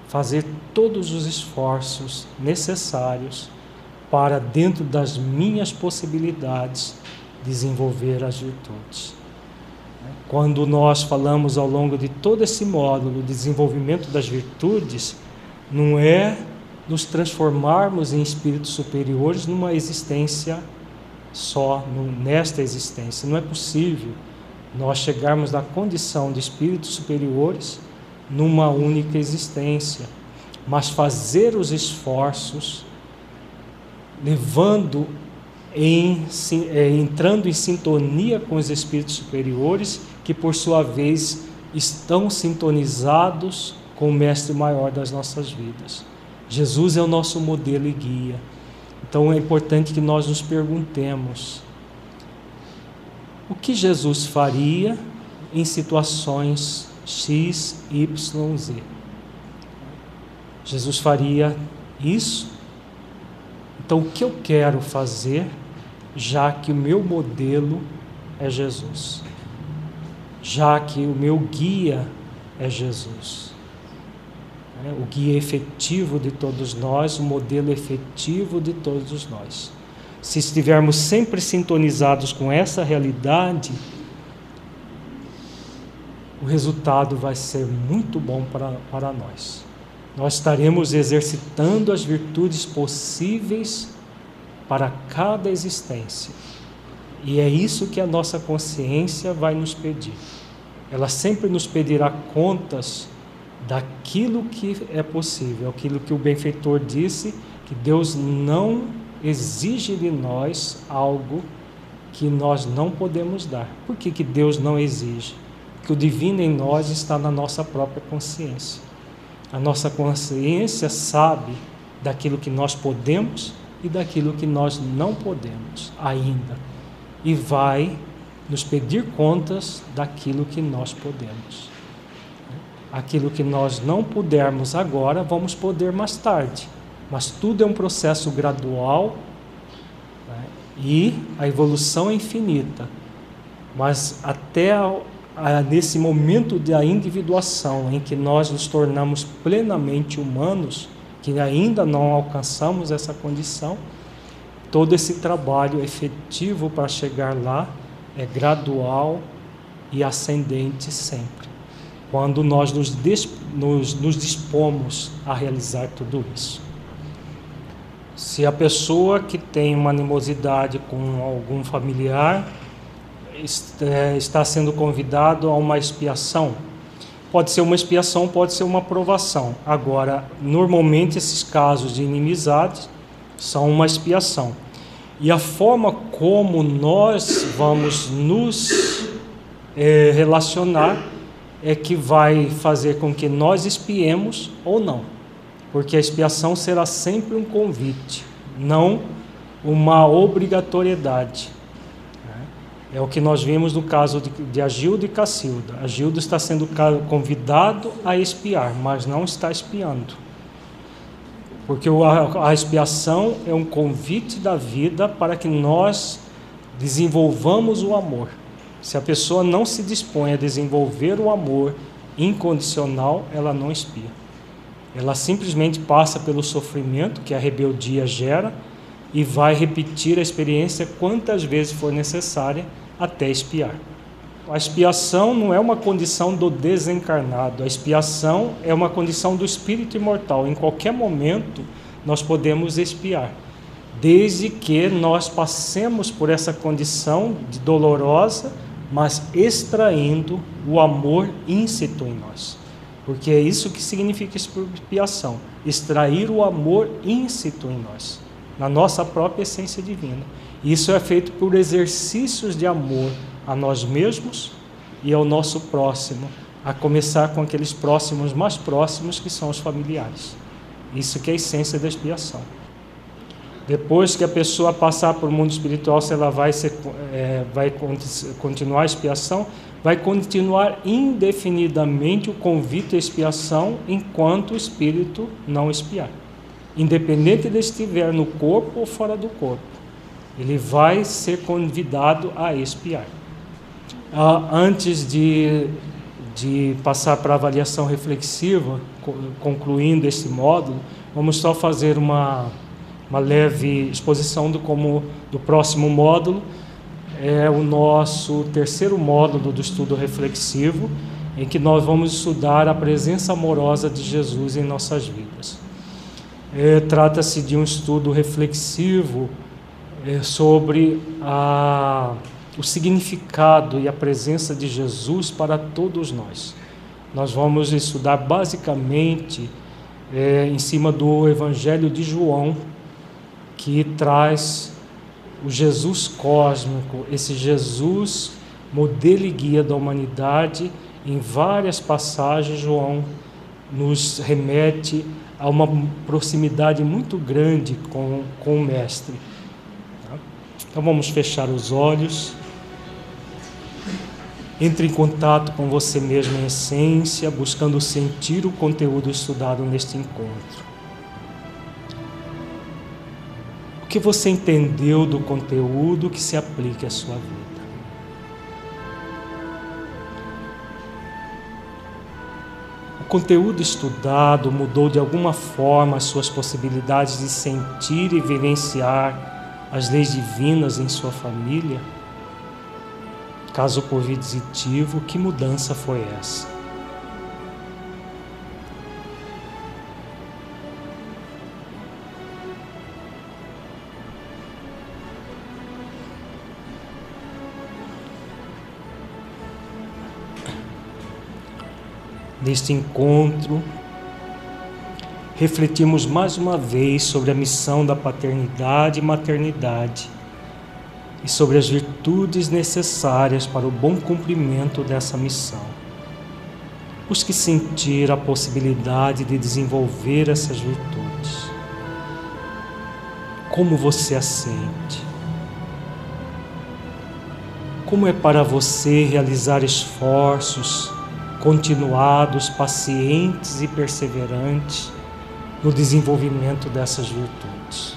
A: fazer todos os esforços necessários para, dentro das minhas possibilidades, desenvolver as virtudes. Quando nós falamos ao longo de todo esse módulo, desenvolvimento das virtudes, não é nos transformarmos em espíritos superiores numa existência só, nesta existência. Não é possível nós chegarmos na condição de espíritos superiores numa única existência, mas fazer os esforços levando em, é, entrando em sintonia com os espíritos superiores, que por sua vez estão sintonizados com o Mestre maior das nossas vidas. Jesus é o nosso modelo e guia. Então é importante que nós nos perguntemos: o que Jesus faria em situações X, Y, Z? Jesus faria isso? Então, o que eu quero fazer já que o meu modelo é Jesus, já que o meu guia é Jesus. É, o guia efetivo de todos nós, o modelo efetivo de todos nós. Se estivermos sempre sintonizados com essa realidade, o resultado vai ser muito bom para, para nós. Nós estaremos exercitando as virtudes possíveis para cada existência. E é isso que a nossa consciência vai nos pedir. Ela sempre nos pedirá contas daquilo que é possível, aquilo que o benfeitor disse, que Deus não exige de nós algo que nós não podemos dar. Por que, que Deus não exige? Porque o divino em nós está na nossa própria consciência. A nossa consciência sabe daquilo que nós podemos e daquilo que nós não podemos ainda, e vai nos pedir contas daquilo que nós podemos. Aquilo que nós não pudermos agora, vamos poder mais tarde, mas tudo é um processo gradual né? e a evolução é infinita. Mas até nesse momento da individuação em que nós nos tornamos plenamente humanos, que ainda não alcançamos essa condição, todo esse trabalho efetivo para chegar lá é gradual e ascendente sempre, quando nós nos, nos, nos dispomos a realizar tudo isso. Se a pessoa que tem uma animosidade com algum familiar está sendo convidado a uma expiação, Pode ser uma expiação, pode ser uma provação. Agora, normalmente esses casos de inimizade são uma expiação. E a forma como nós vamos nos é, relacionar é que vai fazer com que nós espiemos ou não. Porque a expiação será sempre um convite, não uma obrigatoriedade. É o que nós vimos no caso de, de Agildo e Cacilda. Agildo está sendo convidado a espiar, mas não está espiando. Porque a, a expiação é um convite da vida para que nós desenvolvamos o amor. Se a pessoa não se dispõe a desenvolver o amor incondicional, ela não espia. Ela simplesmente passa pelo sofrimento que a rebeldia gera e vai repetir a experiência quantas vezes for necessária até expiar. A expiação não é uma condição do desencarnado, a expiação é uma condição do espírito imortal. Em qualquer momento nós podemos expiar, desde que nós passemos por essa condição dolorosa, mas extraindo o amor íncito em nós. Porque é isso que significa expiação, extrair o amor íncito em nós, na nossa própria essência divina. Isso é feito por exercícios de amor a nós mesmos e ao nosso próximo, a começar com aqueles próximos mais próximos que são os familiares. Isso que é a essência da expiação. Depois que a pessoa passar por mundo espiritual, se ela vai, ser, é, vai continuar a expiação, vai continuar indefinidamente o convite à expiação enquanto o espírito não expiar. Independente de estiver no corpo ou fora do corpo, ele vai ser convidado a expiar. Ah, antes de, de passar para a avaliação reflexiva, concluindo esse módulo, vamos só fazer uma uma leve exposição do como do próximo módulo é o nosso terceiro módulo do estudo reflexivo, em que nós vamos estudar a presença amorosa de Jesus em nossas vidas. É, Trata-se de um estudo reflexivo é, sobre a, o significado e a presença de Jesus para todos nós. Nós vamos estudar basicamente é, em cima do Evangelho de João, que traz o Jesus cósmico, esse Jesus modelo e guia da humanidade. Em várias passagens, João nos remete a uma proximidade muito grande com, com o Mestre. Tá? Então vamos fechar os olhos. Entre em contato com você mesmo em essência, buscando sentir o conteúdo estudado neste encontro. O que você entendeu do conteúdo que se aplique à sua vida? Conteúdo estudado mudou de alguma forma as suas possibilidades de sentir e vivenciar as leis divinas em sua família? Caso positivo, que mudança foi essa? Neste encontro, refletimos mais uma vez sobre a missão da paternidade e maternidade e sobre as virtudes necessárias para o bom cumprimento dessa missão. Busque sentir a possibilidade de desenvolver essas virtudes. Como você a sente? Como é para você realizar esforços continuados, pacientes e perseverantes no desenvolvimento dessas virtudes.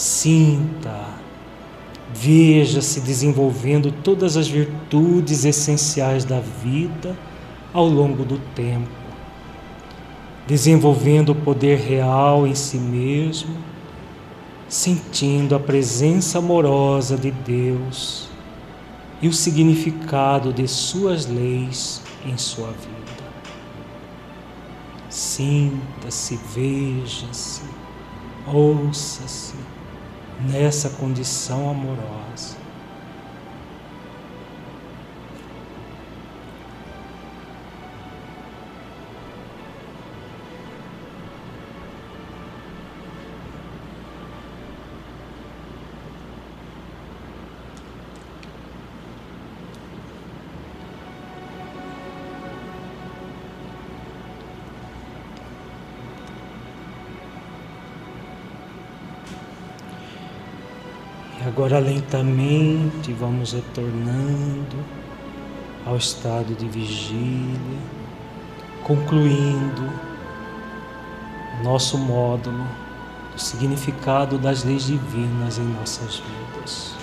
A: Sinta, veja-se desenvolvendo todas as virtudes essenciais da vida ao longo do tempo, desenvolvendo o poder real em si mesmo, sentindo a presença amorosa de Deus e o significado de Suas leis em sua vida. Sinta-se, veja-se, ouça-se nessa condição amorosa. Agora lentamente vamos retornando ao estado de vigília, concluindo nosso módulo do significado das leis divinas em nossas vidas.